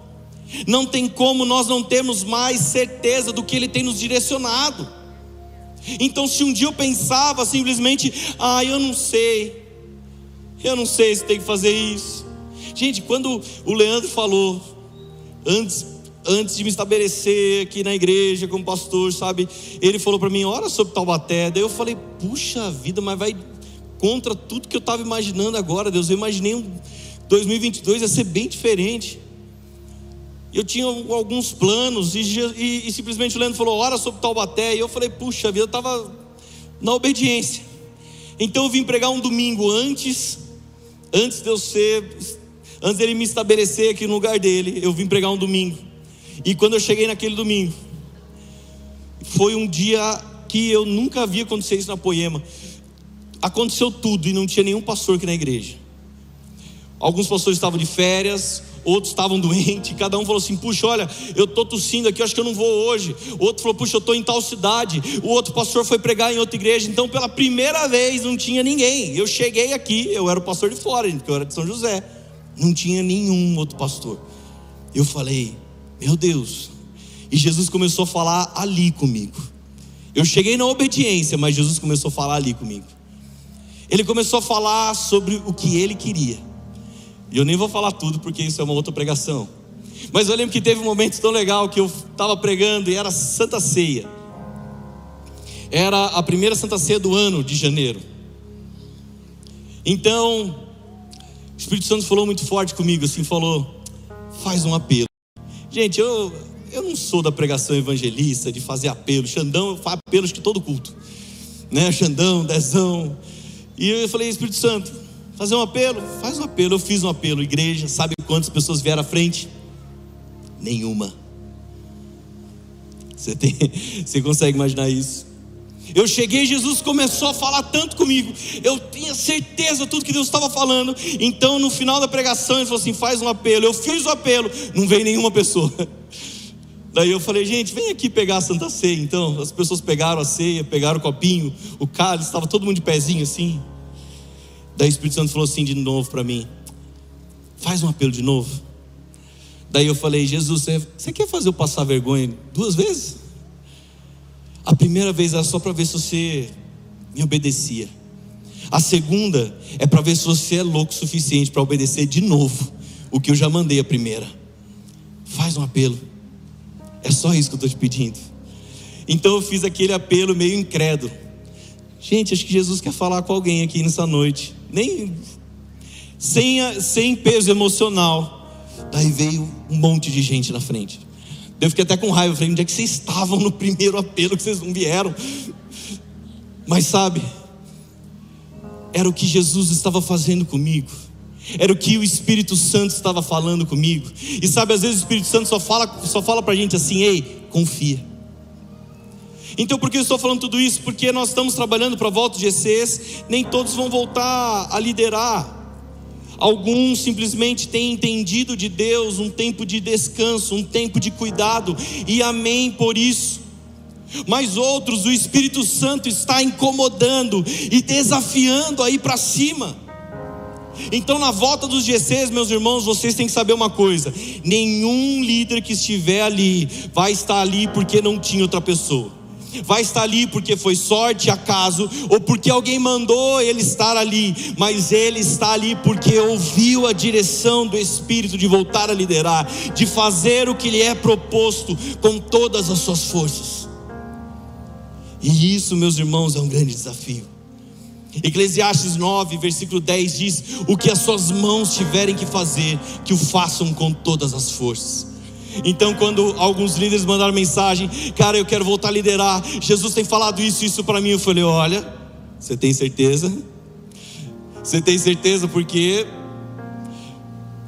não tem como nós não termos mais certeza do que Ele tem nos direcionado. Então, se um dia eu pensava simplesmente, ah, eu não sei, eu não sei se tem que fazer isso. Gente, quando o Leandro falou, antes antes de me estabelecer aqui na igreja como pastor, sabe? Ele falou para mim, ora sobre Taubaté. Daí eu falei, puxa vida, mas vai contra tudo que eu estava imaginando agora, Deus. Eu imaginei um 2022 ia ser bem diferente. Eu tinha alguns planos e, e, e simplesmente o Leandro falou, ora sobre Taubaté. E eu falei, puxa vida, eu estava na obediência. Então eu vim pregar um domingo antes, antes de eu ser, antes dele me estabelecer aqui no lugar dele, eu vim pregar um domingo. E quando eu cheguei naquele domingo, foi um dia que eu nunca vi acontecer isso na Poema. Aconteceu tudo e não tinha nenhum pastor aqui na igreja. Alguns pastores estavam de férias, outros estavam doentes, cada um falou assim: puxa, olha, eu estou tossindo aqui, acho que eu não vou hoje. O outro falou: puxa, eu estou em tal cidade. O outro pastor foi pregar em outra igreja. Então, pela primeira vez, não tinha ninguém. Eu cheguei aqui, eu era o pastor de fora, porque eu era de São José. Não tinha nenhum outro pastor. Eu falei: meu Deus. E Jesus começou a falar ali comigo. Eu cheguei na obediência, mas Jesus começou a falar ali comigo. Ele começou a falar sobre o que ele queria. E eu nem vou falar tudo porque isso é uma outra pregação. Mas eu lembro que teve um momento tão legal que eu estava pregando e era Santa Ceia. Era a primeira Santa Ceia do ano de janeiro. Então, o Espírito Santo falou muito forte comigo, assim, falou: faz um apelo. Gente, eu, eu não sou da pregação evangelista, de fazer apelo. Xandão faz apelos de todo culto. Né? Xandão, Dezão. E eu falei, Espírito Santo, fazer um apelo? Faz um apelo. Eu fiz um apelo, igreja. Sabe quantas pessoas vieram à frente? Nenhuma. Você, tem, você consegue imaginar isso? Eu cheguei, Jesus começou a falar tanto comigo. Eu tinha certeza de tudo que Deus estava falando. Então, no final da pregação, ele falou assim: faz um apelo. Eu fiz o apelo, não veio nenhuma pessoa. Daí eu falei, gente, vem aqui pegar a Santa Ceia. Então, as pessoas pegaram a ceia, pegaram o copinho, o cálice, estava todo mundo de pezinho assim. Daí o Espírito Santo falou assim de novo para mim: faz um apelo de novo. Daí eu falei, Jesus, você, quer fazer eu passar vergonha duas vezes? A primeira vez era só para ver se você me obedecia. A segunda é para ver se você é louco o suficiente para obedecer de novo o que eu já mandei a primeira. Faz um apelo. É só isso que eu estou te pedindo. Então eu fiz aquele apelo meio incrédulo. Gente, acho que Jesus quer falar com alguém aqui nessa noite. Nem sem, sem peso emocional. Daí veio um monte de gente na frente. Eu fiquei até com raiva, falei, onde é que vocês estavam no primeiro apelo que vocês não vieram? Mas sabe, era o que Jesus estava fazendo comigo. Era o que o Espírito Santo estava falando comigo. E sabe, às vezes o Espírito Santo só fala, só fala para a gente assim: ei, confia. Então, por que eu estou falando tudo isso? Porque nós estamos trabalhando para a volta de ECs, nem todos vão voltar a liderar. Alguns simplesmente têm entendido de Deus um tempo de descanso, um tempo de cuidado, e amém por isso. Mas outros, o Espírito Santo está incomodando e desafiando aí para cima. Então, na volta dos GCs, meus irmãos, vocês têm que saber uma coisa: nenhum líder que estiver ali vai estar ali porque não tinha outra pessoa. Vai estar ali porque foi sorte, acaso, ou porque alguém mandou ele estar ali, mas ele está ali porque ouviu a direção do Espírito de voltar a liderar, de fazer o que lhe é proposto com todas as suas forças. E isso, meus irmãos, é um grande desafio. Eclesiastes 9, versículo 10 diz: O que as suas mãos tiverem que fazer, que o façam com todas as forças. Então, quando alguns líderes mandaram mensagem, cara, eu quero voltar a liderar, Jesus tem falado isso, isso para mim, eu falei: Olha, você tem certeza? Você tem certeza? Porque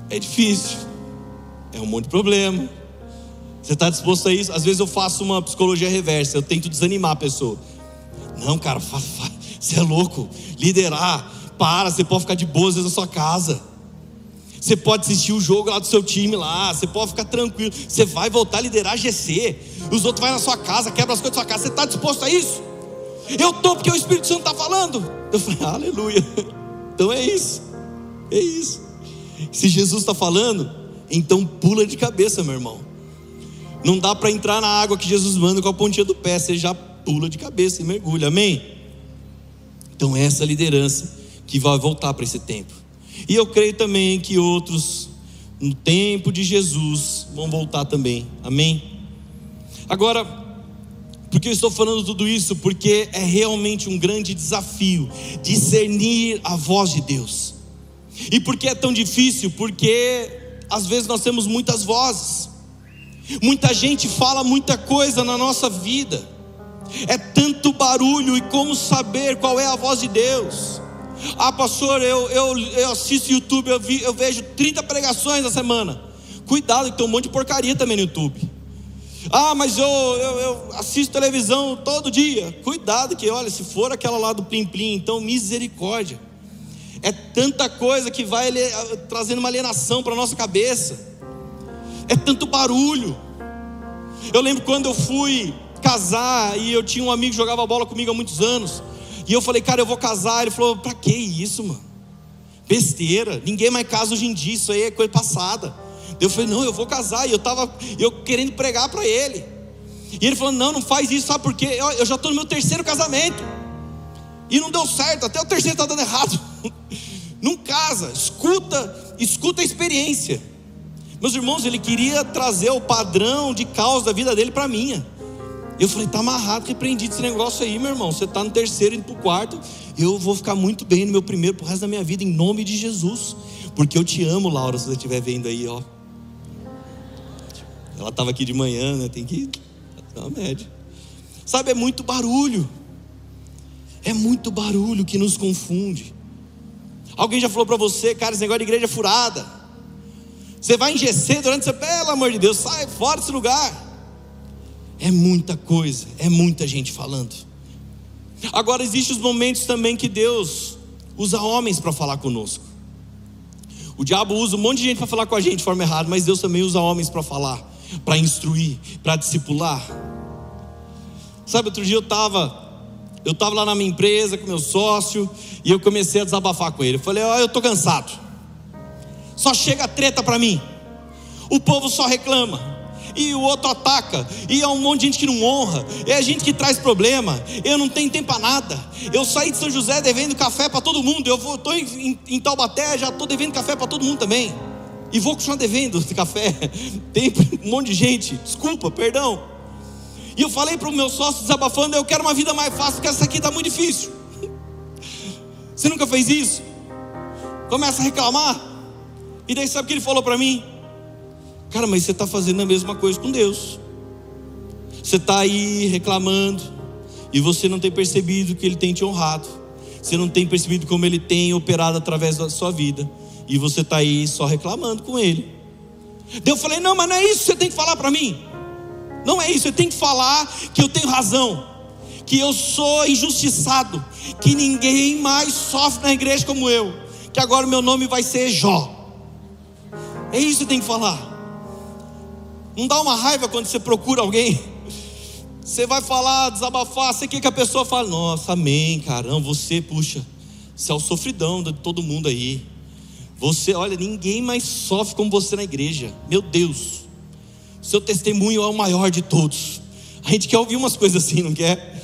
é difícil, é um monte de problema. Você está disposto a isso? Às vezes eu faço uma psicologia reversa, eu tento desanimar a pessoa. Não, cara, você é louco. Liderar, para, você pode ficar de boas na sua casa. Você pode assistir o jogo lá do seu time lá, você pode ficar tranquilo. Você vai voltar a liderar GC. Os outros vão na sua casa, quebra as coisas da sua casa. Você está disposto a isso? Eu estou porque o Espírito Santo está falando. Eu falei, aleluia. Então é isso. É isso. Se Jesus está falando, então pula de cabeça, meu irmão. Não dá para entrar na água que Jesus manda com a pontinha do pé, você já pula de cabeça e mergulha, amém? Então, essa liderança que vai voltar para esse tempo. E eu creio também que outros, no tempo de Jesus, vão voltar também, amém? Agora, por que eu estou falando tudo isso? Porque é realmente um grande desafio discernir a voz de Deus. E por que é tão difícil? Porque às vezes nós temos muitas vozes. Muita gente fala muita coisa na nossa vida. É tanto barulho e como saber qual é a voz de Deus. Ah, pastor, eu, eu, eu assisto YouTube, eu, vi, eu vejo 30 pregações na semana. Cuidado, que tem um monte de porcaria também no YouTube. Ah, mas eu, eu, eu, assisto televisão todo dia. Cuidado, que olha, se for aquela lá do Plim Plim, então misericórdia. É tanta coisa que vai trazendo uma alienação para a nossa cabeça é tanto barulho. Eu lembro quando eu fui casar e eu tinha um amigo que jogava bola comigo há muitos anos. E eu falei, cara, eu vou casar. Ele falou, pra que isso, mano? Besteira, ninguém mais casa hoje em dia, isso aí é coisa passada. Eu falei, não, eu vou casar. E eu estava eu querendo pregar para ele. E ele falou, não, não faz isso, sabe por quê? Eu, eu já estou no meu terceiro casamento. E não deu certo, até o terceiro está dando errado. Não casa, escuta, escuta a experiência. Meus irmãos, ele queria trazer o padrão de causa da vida dele para minha. Eu falei, tá amarrado, repreendido esse negócio aí, meu irmão. Você está no terceiro, indo para o quarto. Eu vou ficar muito bem no meu primeiro pro resto da minha vida, em nome de Jesus. Porque eu te amo, Laura, se você estiver vendo aí, ó. Ela estava aqui de manhã, né? Tem que dar uma média. Sabe, é muito barulho. É muito barulho que nos confunde. Alguém já falou para você, cara, esse negócio de igreja furada. Você vai engecer durante você, pelo amor de Deus, sai fora desse lugar. É muita coisa, é muita gente falando. Agora existem os momentos também que Deus usa homens para falar conosco. O diabo usa um monte de gente para falar com a gente de forma errada, mas Deus também usa homens para falar, para instruir, para discipular. Sabe, outro dia eu estava eu estava lá na minha empresa com meu sócio e eu comecei a desabafar com ele. Eu falei: Ó, oh, eu estou cansado só chega treta para mim. O povo só reclama. E o outro ataca, e é um monte de gente que não honra, é gente que traz problema. Eu não tenho tempo para nada. Eu saí de São José devendo café para todo mundo. Eu estou em, em, Taubaté, já estou devendo café para todo mundo também. E vou continuar devendo café. Tem um monte de gente. Desculpa, perdão. E eu falei para o meu sócio desabafando: eu quero uma vida mais fácil, porque essa aqui está muito difícil. Você nunca fez isso? Começa a reclamar. E daí sabe o que ele falou para mim? Cara, mas você está fazendo a mesma coisa com Deus. Você está aí reclamando e você não tem percebido que Ele tem te honrado. Você não tem percebido como Ele tem operado através da sua vida. E você está aí só reclamando com Ele. Eu falei: não, mas não é isso que você tem que falar para mim. Não é isso, você tem que falar que eu tenho razão, que eu sou injustiçado, que ninguém mais sofre na igreja como eu, que agora meu nome vai ser Jó. É isso que tem que falar. Não dá uma raiva quando você procura alguém. Você vai falar, desabafar, você quer que a pessoa fale, nossa, amém, caramba, você, puxa, você é o sofridão de todo mundo aí. Você, olha, ninguém mais sofre como você na igreja. Meu Deus. Seu testemunho é o maior de todos. A gente quer ouvir umas coisas assim, não quer?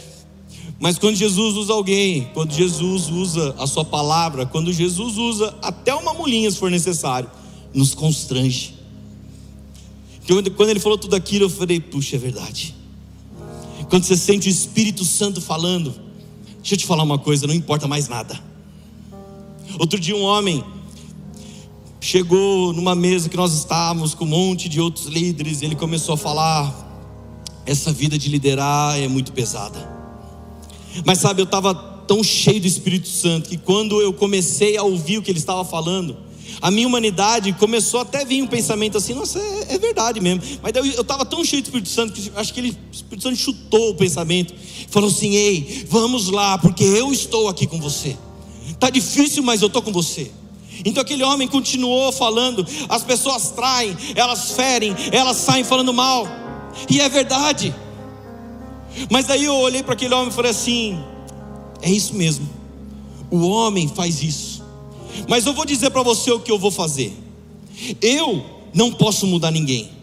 Mas quando Jesus usa alguém, quando Jesus usa a sua palavra, quando Jesus usa até uma mulinha se for necessário, nos constrange. Quando ele falou tudo aquilo, eu falei, puxa, é verdade. Quando você sente o Espírito Santo falando, deixa eu te falar uma coisa, não importa mais nada. Outro dia um homem chegou numa mesa que nós estávamos com um monte de outros líderes, ele começou a falar: essa vida de liderar é muito pesada. Mas sabe, eu estava tão cheio do Espírito Santo que quando eu comecei a ouvir o que ele estava falando, a minha humanidade começou até vir um pensamento assim, nossa, é, é verdade mesmo. Mas eu estava tão cheio do Espírito Santo que acho que ele, o Espírito Santo chutou o pensamento, falou assim: ei, vamos lá, porque eu estou aqui com você. Tá difícil, mas eu estou com você. Então aquele homem continuou falando, as pessoas traem, elas ferem, elas saem falando mal. E é verdade. Mas daí eu olhei para aquele homem e falei assim: é isso mesmo. O homem faz isso. Mas eu vou dizer para você o que eu vou fazer. Eu não posso mudar ninguém.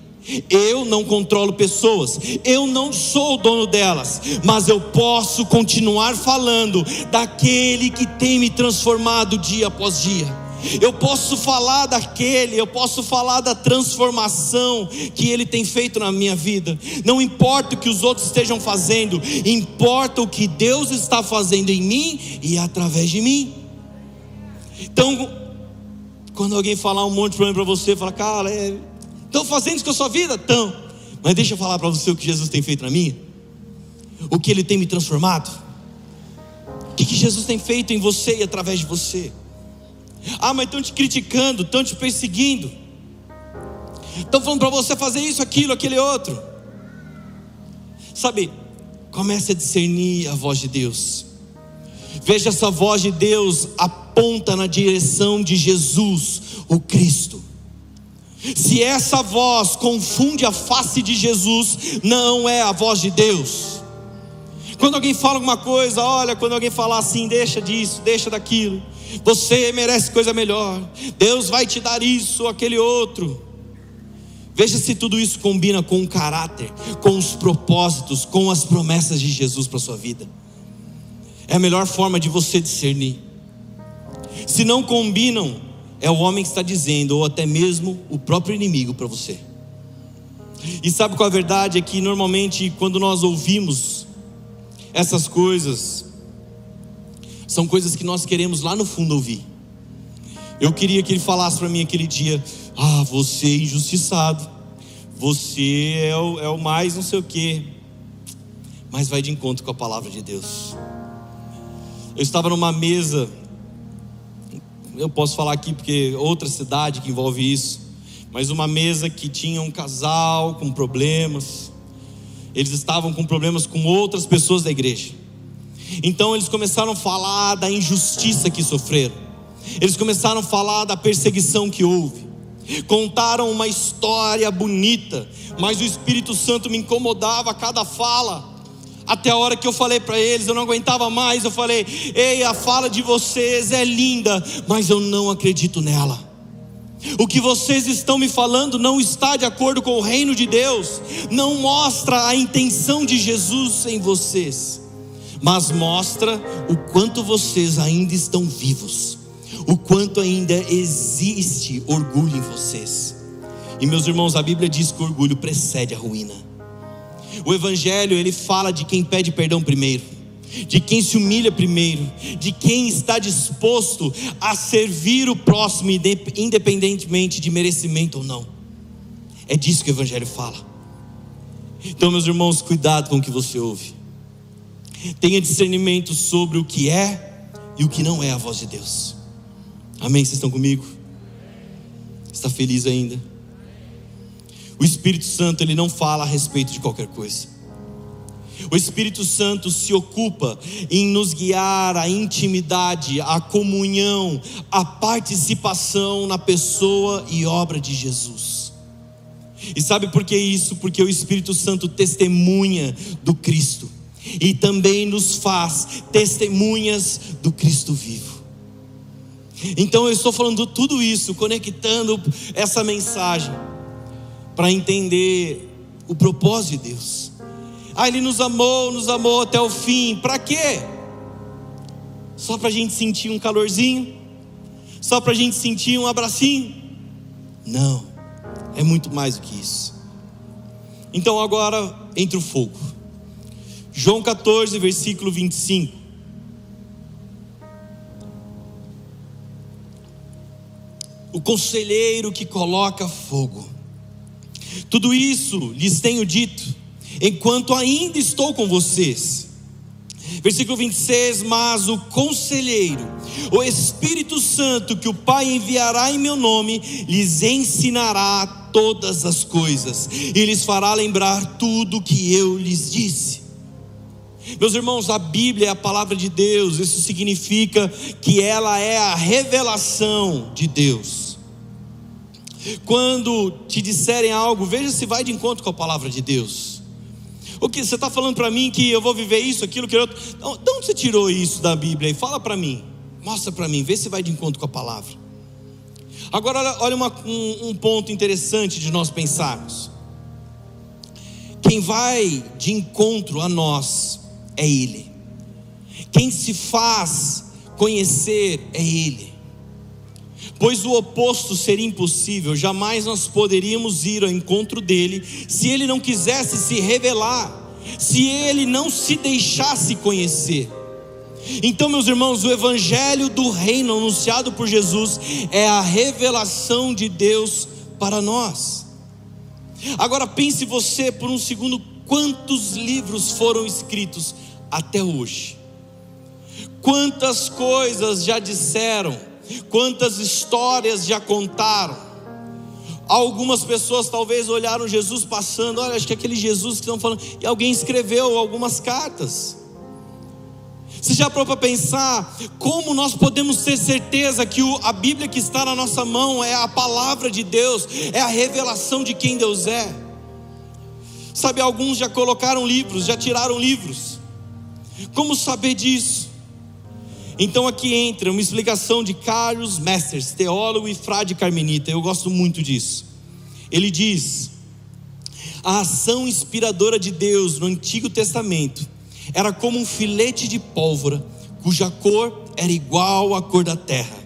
Eu não controlo pessoas, eu não sou o dono delas, mas eu posso continuar falando daquele que tem me transformado dia após dia. Eu posso falar daquele, eu posso falar da transformação que ele tem feito na minha vida. Não importa o que os outros estejam fazendo, importa o que Deus está fazendo em mim e através de mim. Então, quando alguém falar um monte de problema para você, fala, cara, estão é, fazendo isso com a sua vida? Estão. Mas deixa eu falar para você o que Jesus tem feito na minha. O que ele tem me transformado. O que, que Jesus tem feito em você e através de você. Ah, mas estão te criticando, estão te perseguindo. Estão falando para você fazer isso, aquilo, aquele outro. Sabe, comece a discernir a voz de Deus. Veja essa voz de Deus aponta na direção de Jesus, o Cristo. Se essa voz confunde a face de Jesus, não é a voz de Deus. Quando alguém fala alguma coisa, olha, quando alguém falar assim, deixa disso, deixa daquilo. Você merece coisa melhor. Deus vai te dar isso, aquele outro. Veja se tudo isso combina com o caráter, com os propósitos, com as promessas de Jesus para a sua vida. É a melhor forma de você discernir. Se não combinam, é o homem que está dizendo, ou até mesmo o próprio inimigo para você. E sabe qual a verdade? É que normalmente quando nós ouvimos essas coisas, são coisas que nós queremos lá no fundo ouvir. Eu queria que ele falasse para mim aquele dia: Ah, você é injustiçado, você é o, é o mais não sei o quê. Mas vai de encontro com a palavra de Deus. Eu estava numa mesa, eu posso falar aqui porque outra cidade que envolve isso, mas uma mesa que tinha um casal com problemas. Eles estavam com problemas com outras pessoas da igreja. Então eles começaram a falar da injustiça que sofreram, eles começaram a falar da perseguição que houve, contaram uma história bonita, mas o Espírito Santo me incomodava a cada fala. Até a hora que eu falei para eles, eu não aguentava mais. Eu falei: Ei, a fala de vocês é linda, mas eu não acredito nela. O que vocês estão me falando não está de acordo com o reino de Deus, não mostra a intenção de Jesus em vocês mas mostra o quanto vocês ainda estão vivos, o quanto ainda existe orgulho em vocês. E meus irmãos, a Bíblia diz que o orgulho precede a ruína. O Evangelho ele fala de quem pede perdão primeiro, de quem se humilha primeiro, de quem está disposto a servir o próximo, independentemente de merecimento ou não. É disso que o Evangelho fala. Então, meus irmãos, cuidado com o que você ouve. Tenha discernimento sobre o que é e o que não é a voz de Deus. Amém? Vocês estão comigo? Está feliz ainda? O Espírito Santo, ele não fala a respeito de qualquer coisa. O Espírito Santo se ocupa em nos guiar à intimidade, à comunhão, à participação na pessoa e obra de Jesus. E sabe por que isso? Porque o Espírito Santo testemunha do Cristo e também nos faz testemunhas do Cristo vivo. Então eu estou falando tudo isso, conectando essa mensagem para entender o propósito de Deus. Ah, Ele nos amou, nos amou até o fim. Para quê? Só para a gente sentir um calorzinho? Só para a gente sentir um abracinho? Não, é muito mais do que isso. Então agora entre o fogo. João 14, versículo 25. O conselheiro que coloca fogo. Tudo isso lhes tenho dito, enquanto ainda estou com vocês. Versículo 26: Mas o conselheiro, o Espírito Santo, que o Pai enviará em meu nome, lhes ensinará todas as coisas, e lhes fará lembrar tudo que eu lhes disse. Meus irmãos, a Bíblia é a palavra de Deus, isso significa que ela é a revelação de Deus. Quando te disserem algo, veja se vai de encontro com a palavra de Deus. O que você está falando para mim que eu vou viver isso, aquilo, que outro? De onde você tirou isso da Bíblia? E fala para mim, mostra para mim, vê se vai de encontro com a palavra. Agora, olha, olha uma, um, um ponto interessante de nós pensarmos. Quem vai de encontro a nós é Ele. Quem se faz conhecer é Ele. Pois o oposto seria impossível, jamais nós poderíamos ir ao encontro dele se ele não quisesse se revelar, se ele não se deixasse conhecer. Então, meus irmãos, o evangelho do reino anunciado por Jesus é a revelação de Deus para nós. Agora pense você por um segundo quantos livros foram escritos até hoje. Quantas coisas já disseram, quantas histórias já contaram. Algumas pessoas talvez olharam Jesus passando, olha, acho que é aquele Jesus que estão falando, e alguém escreveu algumas cartas. Você já parou para pensar como nós podemos ter certeza que a Bíblia que está na nossa mão é a palavra de Deus, é a revelação de quem Deus é? Sabe, alguns já colocaram livros, já tiraram livros. Como saber disso? Então aqui entra uma explicação de Carlos Masters, teólogo e frade carmelita. Eu gosto muito disso. Ele diz: a ação inspiradora de Deus no Antigo Testamento era como um filete de pólvora, cuja cor era igual à cor da terra.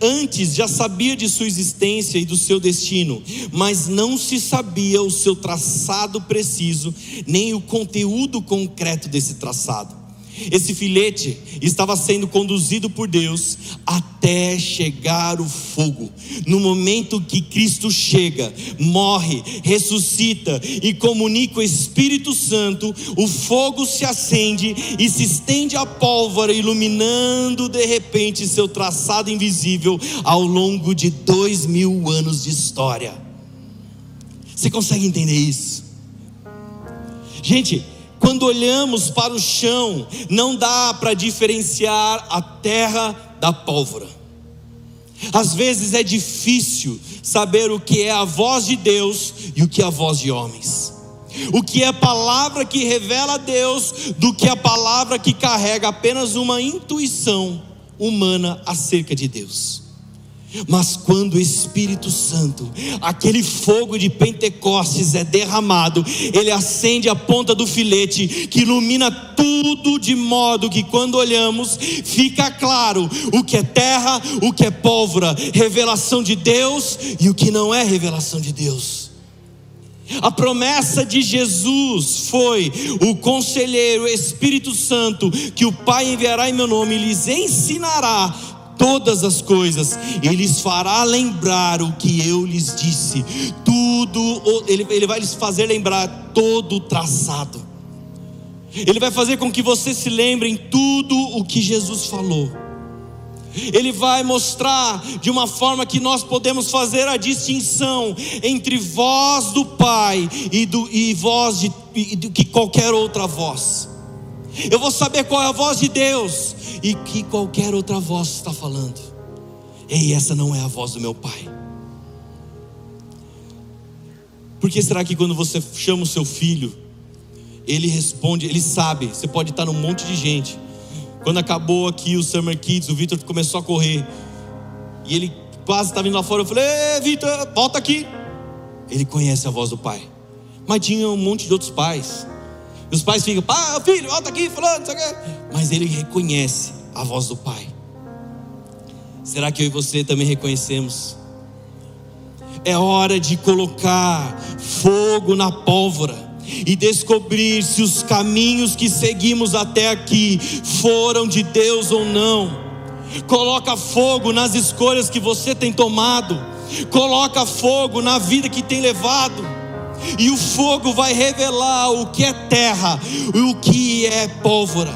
Antes já sabia de sua existência e do seu destino, mas não se sabia o seu traçado preciso, nem o conteúdo concreto desse traçado. Esse filete estava sendo conduzido por Deus até chegar o fogo. No momento que Cristo chega, morre, ressuscita e comunica o Espírito Santo, o fogo se acende e se estende a pólvora, iluminando de repente seu traçado invisível ao longo de dois mil anos de história. Você consegue entender isso? Gente, quando olhamos para o chão, não dá para diferenciar a terra da pólvora. Às vezes é difícil saber o que é a voz de Deus e o que é a voz de homens. O que é a palavra que revela a Deus do que a palavra que carrega apenas uma intuição humana acerca de Deus. Mas quando o Espírito Santo, aquele fogo de Pentecostes é derramado, ele acende a ponta do filete que ilumina tudo de modo que quando olhamos fica claro o que é terra, o que é pólvora, revelação de Deus e o que não é revelação de Deus. A promessa de Jesus foi: o conselheiro, o Espírito Santo, que o Pai enviará em meu nome, lhes ensinará todas as coisas, e lhes fará lembrar o que eu lhes disse. Tudo, ele, ele vai lhes fazer lembrar todo o traçado. Ele vai fazer com que você se lembrem tudo o que Jesus falou. Ele vai mostrar de uma forma que nós podemos fazer a distinção entre voz do Pai e, do, e voz de, de que qualquer outra voz. Eu vou saber qual é a voz de Deus e que qualquer outra voz está falando. Ei, essa não é a voz do meu pai. Por que será que quando você chama o seu filho, ele responde, ele sabe, você pode estar num monte de gente. Quando acabou aqui o Summer Kids, o Victor começou a correr. e ele quase estava indo lá fora. Eu falei: Vitor, volta aqui. Ele conhece a voz do pai. Mas tinha um monte de outros pais. E os pais ficam: Pá, filho, volta aqui, falando. Mas ele reconhece a voz do pai. Será que eu e você também reconhecemos? É hora de colocar fogo na pólvora e descobrir se os caminhos que seguimos até aqui foram de Deus ou não. Coloca fogo nas escolhas que você tem tomado. Coloca fogo na vida que tem levado. E o fogo vai revelar o que é terra, o que é pólvora,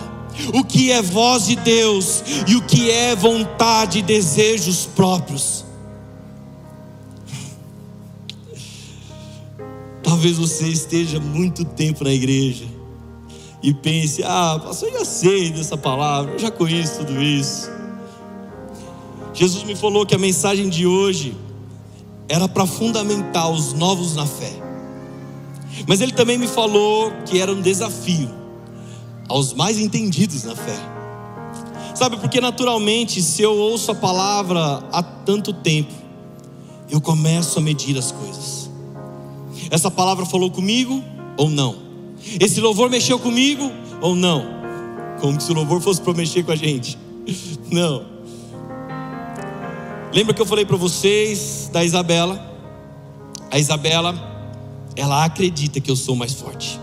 o que é voz de Deus e o que é vontade e desejos próprios. Talvez você esteja muito tempo na igreja e pense: ah, pastor, eu já sei dessa palavra, eu já conheço tudo isso. Jesus me falou que a mensagem de hoje era para fundamentar os novos na fé. Mas ele também me falou que era um desafio aos mais entendidos na fé. Sabe, porque naturalmente, se eu ouço a palavra há tanto tempo, eu começo a medir as coisas. Essa palavra falou comigo ou não? Esse louvor mexeu comigo ou não? Como se o louvor fosse para mexer com a gente. Não. Lembra que eu falei para vocês da Isabela? A Isabela, ela acredita que eu sou mais forte.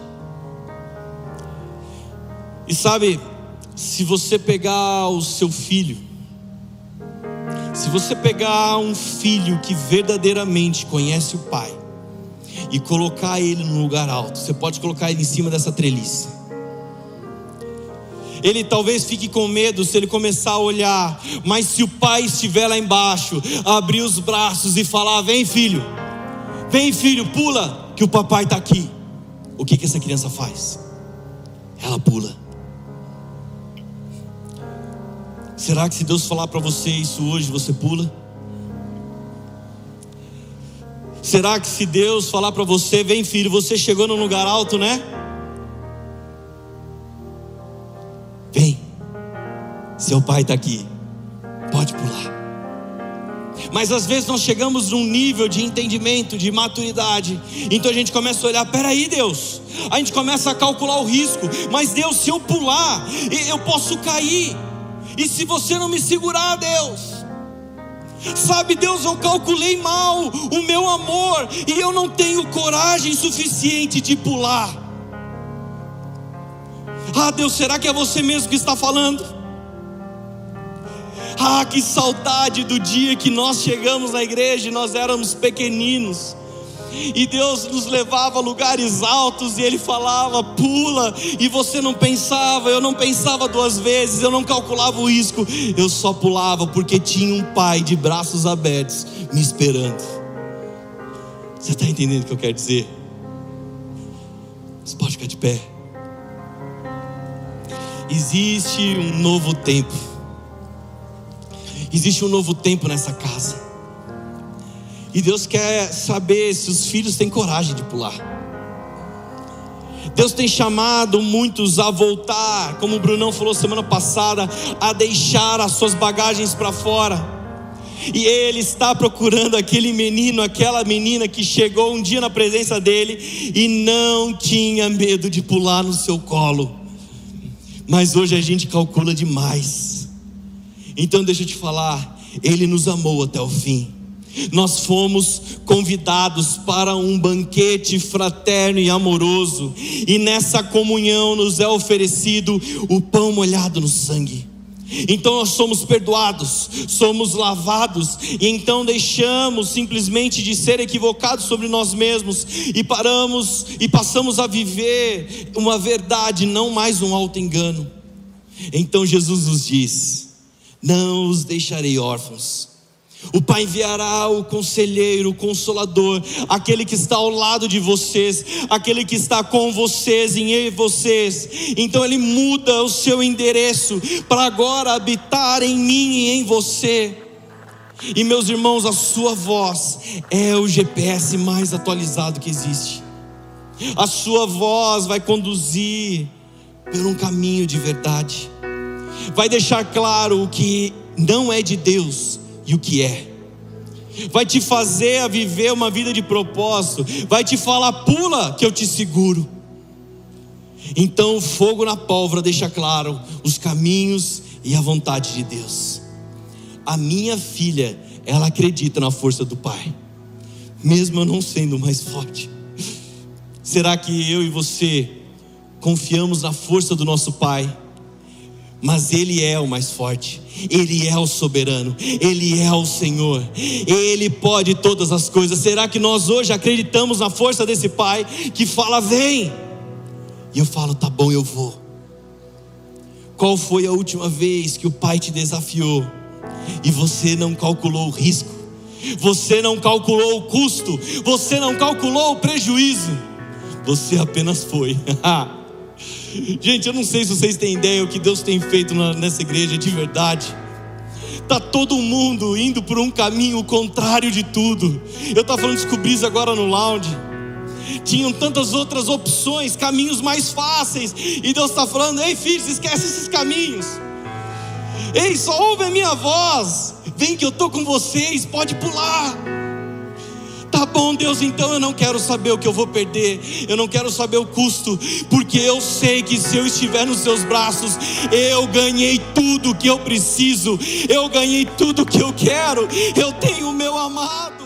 E sabe, se você pegar o seu filho, se você pegar um filho que verdadeiramente conhece o pai e colocar ele num lugar alto, você pode colocar ele em cima dessa treliça ele talvez fique com medo se ele começar a olhar, mas se o pai estiver lá embaixo, abrir os braços e falar: Vem filho, vem filho, pula, que o papai está aqui. O que, que essa criança faz? Ela pula. Será que se Deus falar para você isso hoje, você pula? Será que se Deus falar para você, vem filho, você chegou num lugar alto, né? Vem, seu pai está aqui. Mas às vezes nós chegamos num nível de entendimento, de maturidade, então a gente começa a olhar: peraí, Deus, a gente começa a calcular o risco, mas Deus, se eu pular, eu posso cair, e se você não me segurar, Deus, Sabe, Deus, eu calculei mal o meu amor e eu não tenho coragem suficiente de pular. Ah, Deus, será que é você mesmo que está falando? Ah, que saudade do dia que nós chegamos na igreja e nós éramos pequeninos. E Deus nos levava a lugares altos e Ele falava, pula, e você não pensava, eu não pensava duas vezes, eu não calculava o risco, eu só pulava porque tinha um pai de braços abertos me esperando. Você está entendendo o que eu quero dizer? Você pode ficar de pé. Existe um novo tempo. Existe um novo tempo nessa casa. E Deus quer saber se os filhos têm coragem de pular. Deus tem chamado muitos a voltar, como o Brunão falou semana passada, a deixar as suas bagagens para fora. E Ele está procurando aquele menino, aquela menina que chegou um dia na presença dele e não tinha medo de pular no seu colo mas hoje a gente calcula demais. Então deixa eu te falar, Ele nos amou até o fim. Nós fomos convidados para um banquete fraterno e amoroso, e nessa comunhão nos é oferecido o pão molhado no sangue. Então nós somos perdoados, somos lavados, e então deixamos simplesmente de ser equivocados sobre nós mesmos e paramos e passamos a viver uma verdade, não mais um alto engano. Então Jesus nos diz: Não os deixarei órfãos o Pai enviará o conselheiro, o consolador, aquele que está ao lado de vocês, aquele que está com vocês, em vocês. Então ele muda o seu endereço para agora habitar em mim e em você. E meus irmãos, a sua voz é o GPS mais atualizado que existe. A sua voz vai conduzir por um caminho de verdade. Vai deixar claro o que não é de Deus e o que é. Vai te fazer a viver uma vida de propósito, vai te falar pula que eu te seguro. Então o fogo na pólvora deixa claro os caminhos e a vontade de Deus. A minha filha, ela acredita na força do Pai, mesmo eu não sendo mais forte. Será que eu e você confiamos na força do nosso Pai? Mas Ele é o mais forte, Ele é o soberano, Ele é o Senhor, Ele pode todas as coisas. Será que nós hoje acreditamos na força desse Pai que fala, vem? E eu falo, tá bom, eu vou. Qual foi a última vez que o Pai te desafiou e você não calculou o risco? Você não calculou o custo, você não calculou o prejuízo, você apenas foi. Gente, eu não sei se vocês têm ideia o que Deus tem feito nessa igreja de verdade. Tá todo mundo indo por um caminho contrário de tudo. Eu estava falando de descobrir agora no lounge. Tinham tantas outras opções, caminhos mais fáceis. E Deus está falando: Ei, filhos, esquece esses caminhos. Ei, só ouve a minha voz. Vem que eu estou com vocês, pode pular. Tá bom, Deus, então eu não quero saber o que eu vou perder, eu não quero saber o custo, porque eu sei que se eu estiver nos seus braços, eu ganhei tudo que eu preciso, eu ganhei tudo que eu quero, eu tenho o meu amado.